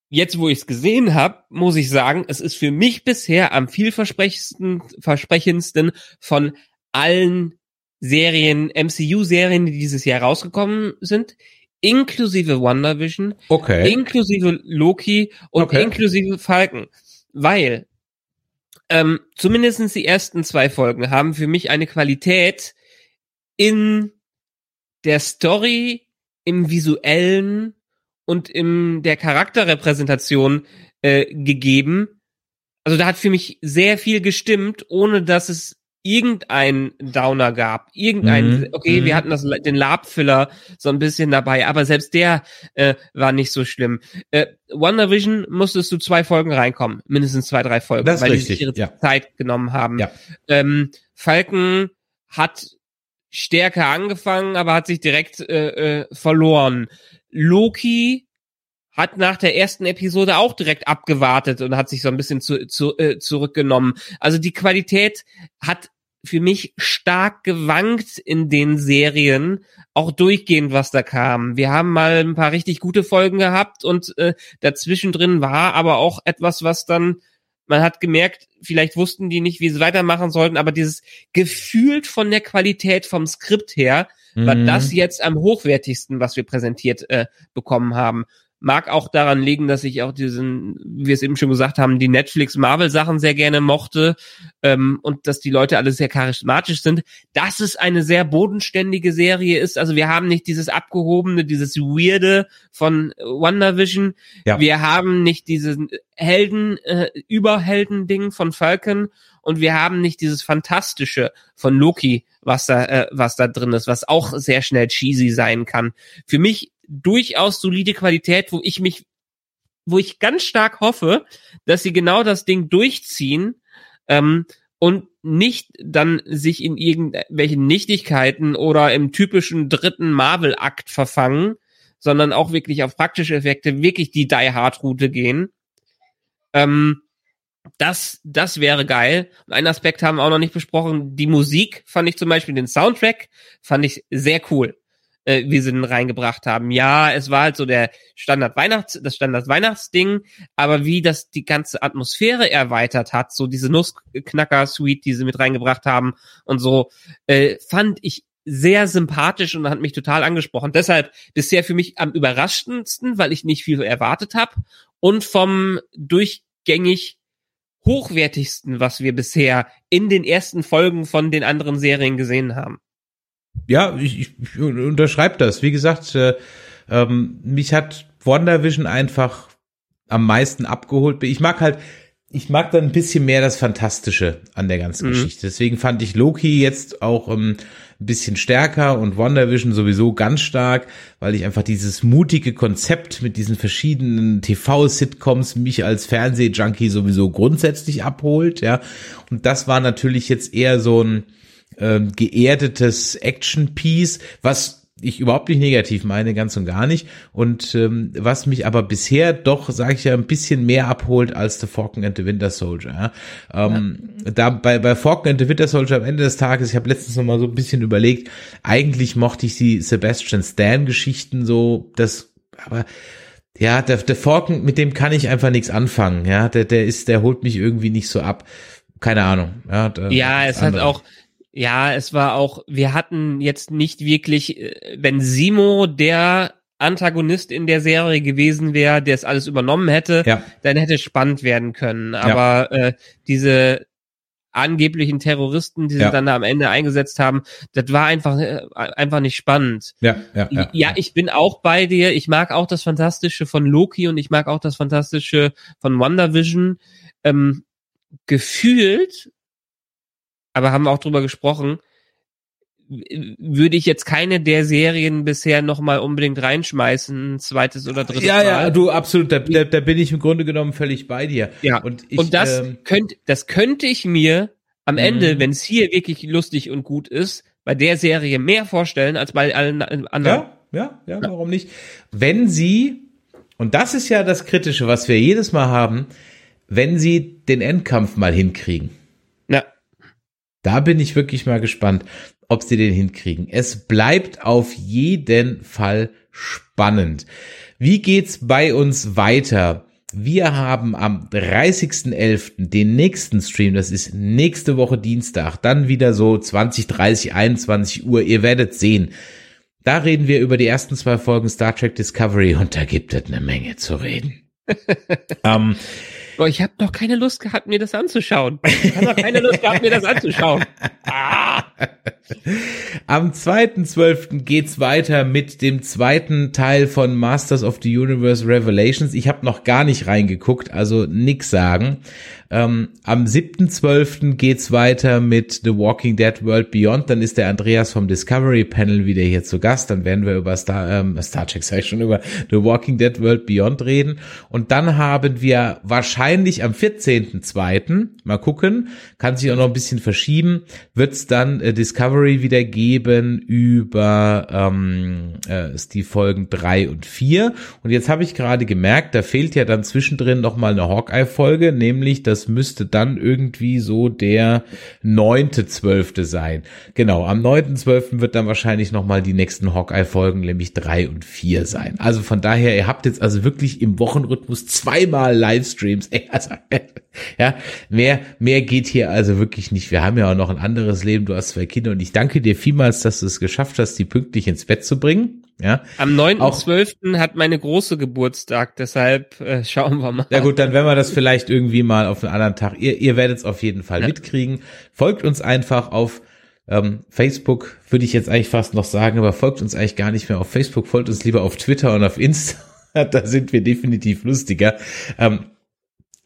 Jetzt, wo ich es gesehen habe, muss ich sagen, es ist für mich bisher am vielversprechendsten versprechendsten von allen Serien, MCU-Serien, die dieses Jahr rausgekommen sind, inklusive WandaVision, okay. inklusive Loki und okay. inklusive Falcon. Weil ähm, zumindestens die ersten zwei Folgen haben für mich eine Qualität, in der Story, im visuellen und in der Charakterrepräsentation äh, gegeben. Also da hat für mich sehr viel gestimmt, ohne dass es irgendein Downer gab. Irgendein, Mhm. okay, Mhm. wir hatten das, den Lab-Filler so ein bisschen dabei, aber selbst der äh, war nicht so schlimm. Äh, WandaVision musstest du zwei Folgen reinkommen, mindestens zwei, drei Folgen, Das weil die richtig, sich ihre ja. Zeit genommen haben. Ja. Ähm, Falcon hat stärker angefangen, aber hat sich direkt äh, äh, verloren. Loki hat nach der ersten Episode auch direkt abgewartet und hat sich so ein bisschen zu, zu, äh, zurückgenommen. Also die Qualität hat für mich stark gewankt in den Serien, auch durchgehend, was da kam. Wir haben mal ein paar richtig gute Folgen gehabt und äh, dazwischen drin war aber auch etwas, was dann, man hat gemerkt, vielleicht wussten die nicht, wie sie weitermachen sollten, aber dieses gefühlt von der Qualität vom Skript her, war Mhm. das jetzt am hochwertigsten, was wir präsentiert äh, bekommen haben. Mag auch daran liegen, dass ich auch diesen, wie wir es eben schon gesagt haben, die Netflix-Marvel-Sachen sehr gerne mochte ähm, und dass die Leute alle sehr charismatisch sind. Dass es eine sehr bodenständige Serie ist. Also wir haben nicht dieses abgehobene, dieses weirde von WandaVision. Ja. Wir haben nicht diesen Helden, äh, Überhelden-Ding von Falcon und wir haben nicht dieses Fantastische von Loki, was da, äh, was da drin ist, was auch sehr schnell cheesy sein kann. Für mich durchaus solide Qualität, wo ich mich, wo ich ganz stark hoffe, dass sie genau das Ding durchziehen ähm, und nicht dann sich in irgendwelchen Nichtigkeiten oder im typischen dritten Marvel-Akt verfangen, sondern auch wirklich auf praktische Effekte, wirklich die Die Hard Route gehen. Ähm, das, das wäre geil. Einen Aspekt haben wir auch noch nicht besprochen. Die Musik fand ich zum Beispiel, den Soundtrack fand ich sehr cool, äh, wie sie den reingebracht haben. Ja, es war halt so der Standard Weihnachts, das Standard Weihnachtsding, aber wie das die ganze Atmosphäre erweitert hat, so diese Nussknacker-Suite, die sie mit reingebracht haben und so, äh, fand ich sehr sympathisch und hat mich total angesprochen. Deshalb bisher für mich am überraschendsten, weil ich nicht viel erwartet habe und vom durchgängig hochwertigsten, was wir bisher in den ersten Folgen von den anderen Serien gesehen haben. Ja, ich, ich, unterschreibe das. Wie gesagt, äh, ähm, mich hat WandaVision einfach am meisten abgeholt. Ich mag halt, ich mag dann ein bisschen mehr das Fantastische an der ganzen Mhm. Geschichte. Deswegen fand ich Loki jetzt auch ähm, ein bisschen stärker und WandaVision sowieso ganz stark, weil ich einfach dieses mutige Konzept mit diesen verschiedenen TV-Sitcoms mich als Fernsehjunkie sowieso grundsätzlich abholt, ja. Und das war natürlich jetzt eher so ein ähm, geerdetes Action-Piece, was ich überhaupt nicht negativ meine, ganz und gar nicht. Und ähm, was mich aber bisher doch, sage ich ja, ein bisschen mehr abholt als The Falcon and the Winter Soldier. Ja. Ähm, Da bei, bei Falcon and the Winter Soldier am Ende des Tages, ich habe letztens noch mal so ein bisschen überlegt, eigentlich mochte ich die Sebastian Stan-Geschichten so, das, aber ja, der, der Falcon, mit dem kann ich einfach nichts anfangen. Ja, der, der ist, der holt mich irgendwie nicht so ab. Keine Ahnung. Ja, Ja, es hat auch, ja, es war auch, wir hatten jetzt nicht wirklich, äh, wenn Simo der Antagonist in der Serie gewesen wäre, der es alles übernommen hätte, Ja. dann hätte es spannend werden können. Aber äh, diese angeblichen Terroristen, die sie Ja. dann da am Ende eingesetzt haben, das war einfach äh, einfach nicht spannend. Ja, ja, ja. Ja, ich bin auch bei dir. Ich mag auch das Fantastische von Loki und ich mag auch das Fantastische von WandaVision. Ähm, gefühlt, aber haben wir auch drüber gesprochen, würde ich jetzt keine der Serien bisher noch mal unbedingt reinschmeißen, ein zweites oder drittes Ja, Mal. ja, du absolut, da, da, da bin ich im Grunde genommen völlig bei dir. Ja. Und, ich, und das ähm, könnte, das könnte ich mir am Mhm. Ende, wenn es hier wirklich lustig und gut ist, bei der Serie mehr vorstellen als bei allen anderen. ja, ja, ja, warum nicht? Wenn sie, und das ist ja das Kritische, was wir jedes Mal haben, wenn sie den Endkampf mal hinkriegen. Da bin ich wirklich mal gespannt, ob sie den hinkriegen. Es bleibt auf jeden Fall spannend. Wie geht's bei uns weiter? Wir haben am 30.11. den nächsten Stream, das ist nächste Woche Dienstag, dann wieder so 20, 30, 21 Uhr, ihr werdet sehen. Da reden wir über die ersten zwei Folgen Star Trek Discovery und da gibt es eine Menge zu reden. ähm, Boah, ich habe noch keine Lust gehabt, mir das anzuschauen. Ich habe noch keine Lust gehabt, mir das anzuschauen. Ah. Am 2.12. geht's weiter mit dem zweiten Teil von Masters of the Universe Revelations. Ich habe noch gar nicht reingeguckt, also nix sagen. Ähm, am 7.12. geht's weiter mit The Walking Dead World Beyond. Dann ist der Andreas vom Discovery Panel wieder hier zu Gast. Dann werden wir über Star, ähm, Star Trek, sag ich schon, über The Walking Dead World Beyond reden. Und dann haben wir wahrscheinlich am 14.2., mal gucken, kann sich auch noch ein bisschen verschieben, wird's dann äh, Discovery wieder geben über ähm, äh, die Folgen drei und vier. Und jetzt habe ich gerade gemerkt, da fehlt ja dann zwischendrin noch mal eine Hawkeye-Folge, nämlich das müsste dann irgendwie so der neunte, zwölfte sein. Genau, am neunten, zwölften wird dann wahrscheinlich nochmal die nächsten Hawkeye-Folgen, nämlich drei und vier sein. Also von daher, ihr habt jetzt also wirklich im Wochenrhythmus zweimal Livestreams. Also, ja, mehr, mehr geht hier also wirklich nicht. Wir haben ja auch noch ein anderes Leben. Du hast zwei Kinder und ich danke dir vielmals, dass du es geschafft hast, die pünktlich ins Bett zu bringen. Ja. Am 9.12. hat meine große Geburtstag, deshalb äh, schauen wir mal. Ja gut, dann werden wir das vielleicht irgendwie mal auf einen anderen Tag. Ihr, ihr werdet es auf jeden Fall ja. mitkriegen. Folgt uns einfach auf ähm, Facebook, würde ich jetzt eigentlich fast noch sagen, aber folgt uns eigentlich gar nicht mehr auf Facebook, folgt uns lieber auf Twitter und auf Insta. da sind wir definitiv lustiger. Ähm,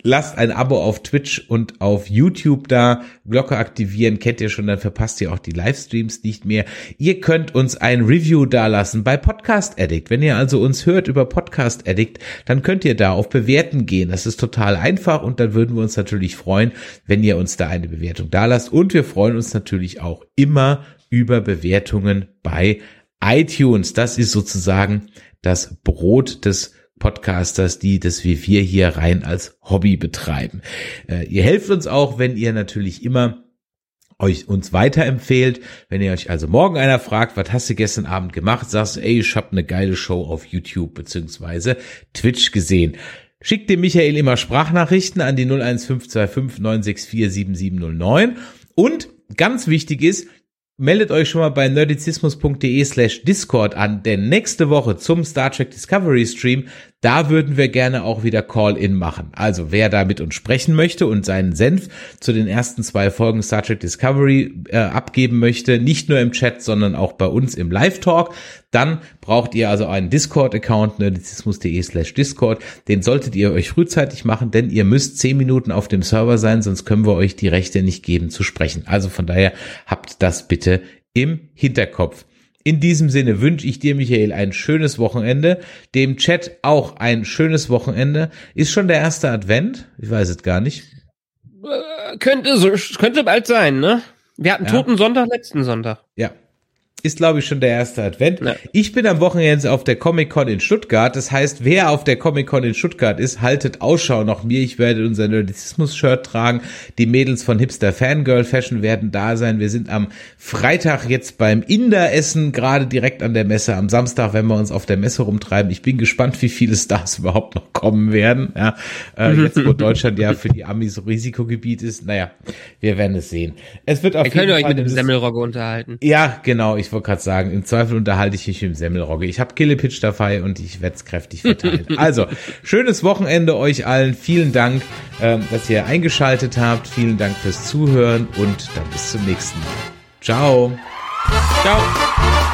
Lasst ein Abo auf Twitch und auf YouTube da. Glocke aktivieren, kennt ihr schon, dann verpasst ihr auch die Livestreams nicht mehr. Ihr könnt uns ein Review dalassen bei Podcast Addict. Wenn ihr also uns hört über Podcast Addict, dann könnt ihr da auf Bewerten gehen. Das ist total einfach und dann würden wir uns natürlich freuen, wenn ihr uns da eine Bewertung dalasst. Und wir freuen uns natürlich auch immer über Bewertungen bei iTunes. Das ist sozusagen das Brot des Podcasters, die das wie wir hier rein als Hobby betreiben. Äh, ihr helft uns auch, wenn ihr natürlich immer euch uns weiterempfehlt. Wenn ihr euch also morgen einer fragt, was hast du gestern Abend gemacht, sagst du, ey, ich hab eine geile Show auf YouTube beziehungsweise Twitch gesehen. Schickt dem Michael immer Sprachnachrichten an die 01525 964 7709 und ganz wichtig ist, Meldet euch schon mal bei nerdizismus.de slash Discord an, denn nächste Woche zum Star Trek Discovery Stream da würden wir gerne auch wieder Call-In machen. Also wer da mit uns sprechen möchte und seinen Senf zu den ersten zwei Folgen Star Trek Discovery äh, abgeben möchte, nicht nur im Chat, sondern auch bei uns im Live-Talk, dann braucht ihr also einen Discord-Account, nerdizismus.de slash Discord. Den solltet ihr euch frühzeitig machen, denn ihr müsst zehn Minuten auf dem Server sein, sonst können wir euch die Rechte nicht geben zu sprechen. Also von daher habt das bitte im Hinterkopf. In diesem Sinne wünsche ich dir, Michael, ein schönes Wochenende. Dem Chat auch ein schönes Wochenende. Ist schon der erste Advent? Ich weiß es gar nicht. Äh, könnte, so, könnte bald sein, ne? Wir hatten ja. Toten Sonntag letzten Sonntag. Ja, ist, glaube ich, schon der erste Advent. Ja. Ich bin am Wochenende auf der Comic-Con in Stuttgart. Das heißt, wer auf der Comic-Con in Stuttgart ist, haltet Ausschau nach mir. Ich werde unser Nerdizismus-Shirt tragen. Die Mädels von Hipster Fangirl Fashion werden da sein. Wir sind am Freitag jetzt beim Inder-Essen, gerade direkt an der Messe. Am Samstag, wenn wir uns auf der Messe rumtreiben. Ich bin gespannt, wie viele Stars überhaupt noch kommen werden. Ja, äh, jetzt, wo Deutschland ja für die Amis Risikogebiet ist. Naja, wir werden es sehen. Es wird auf wir jeden Fall... euch mit dem Semmelrogge unterhalten. Ja, genau. Ich wollte gerade sagen, im Zweifel unterhalte ich mich mit dem Semmelrogge. Ich habe Killepitch dabei und ich werde es kräftig verteilen. also, schönes Wochenende euch allen. Vielen Dank, ähm, dass ihr eingeschaltet habt. Vielen Dank fürs Zuhören und dann bis zum nächsten Mal. Ciao. Ciao.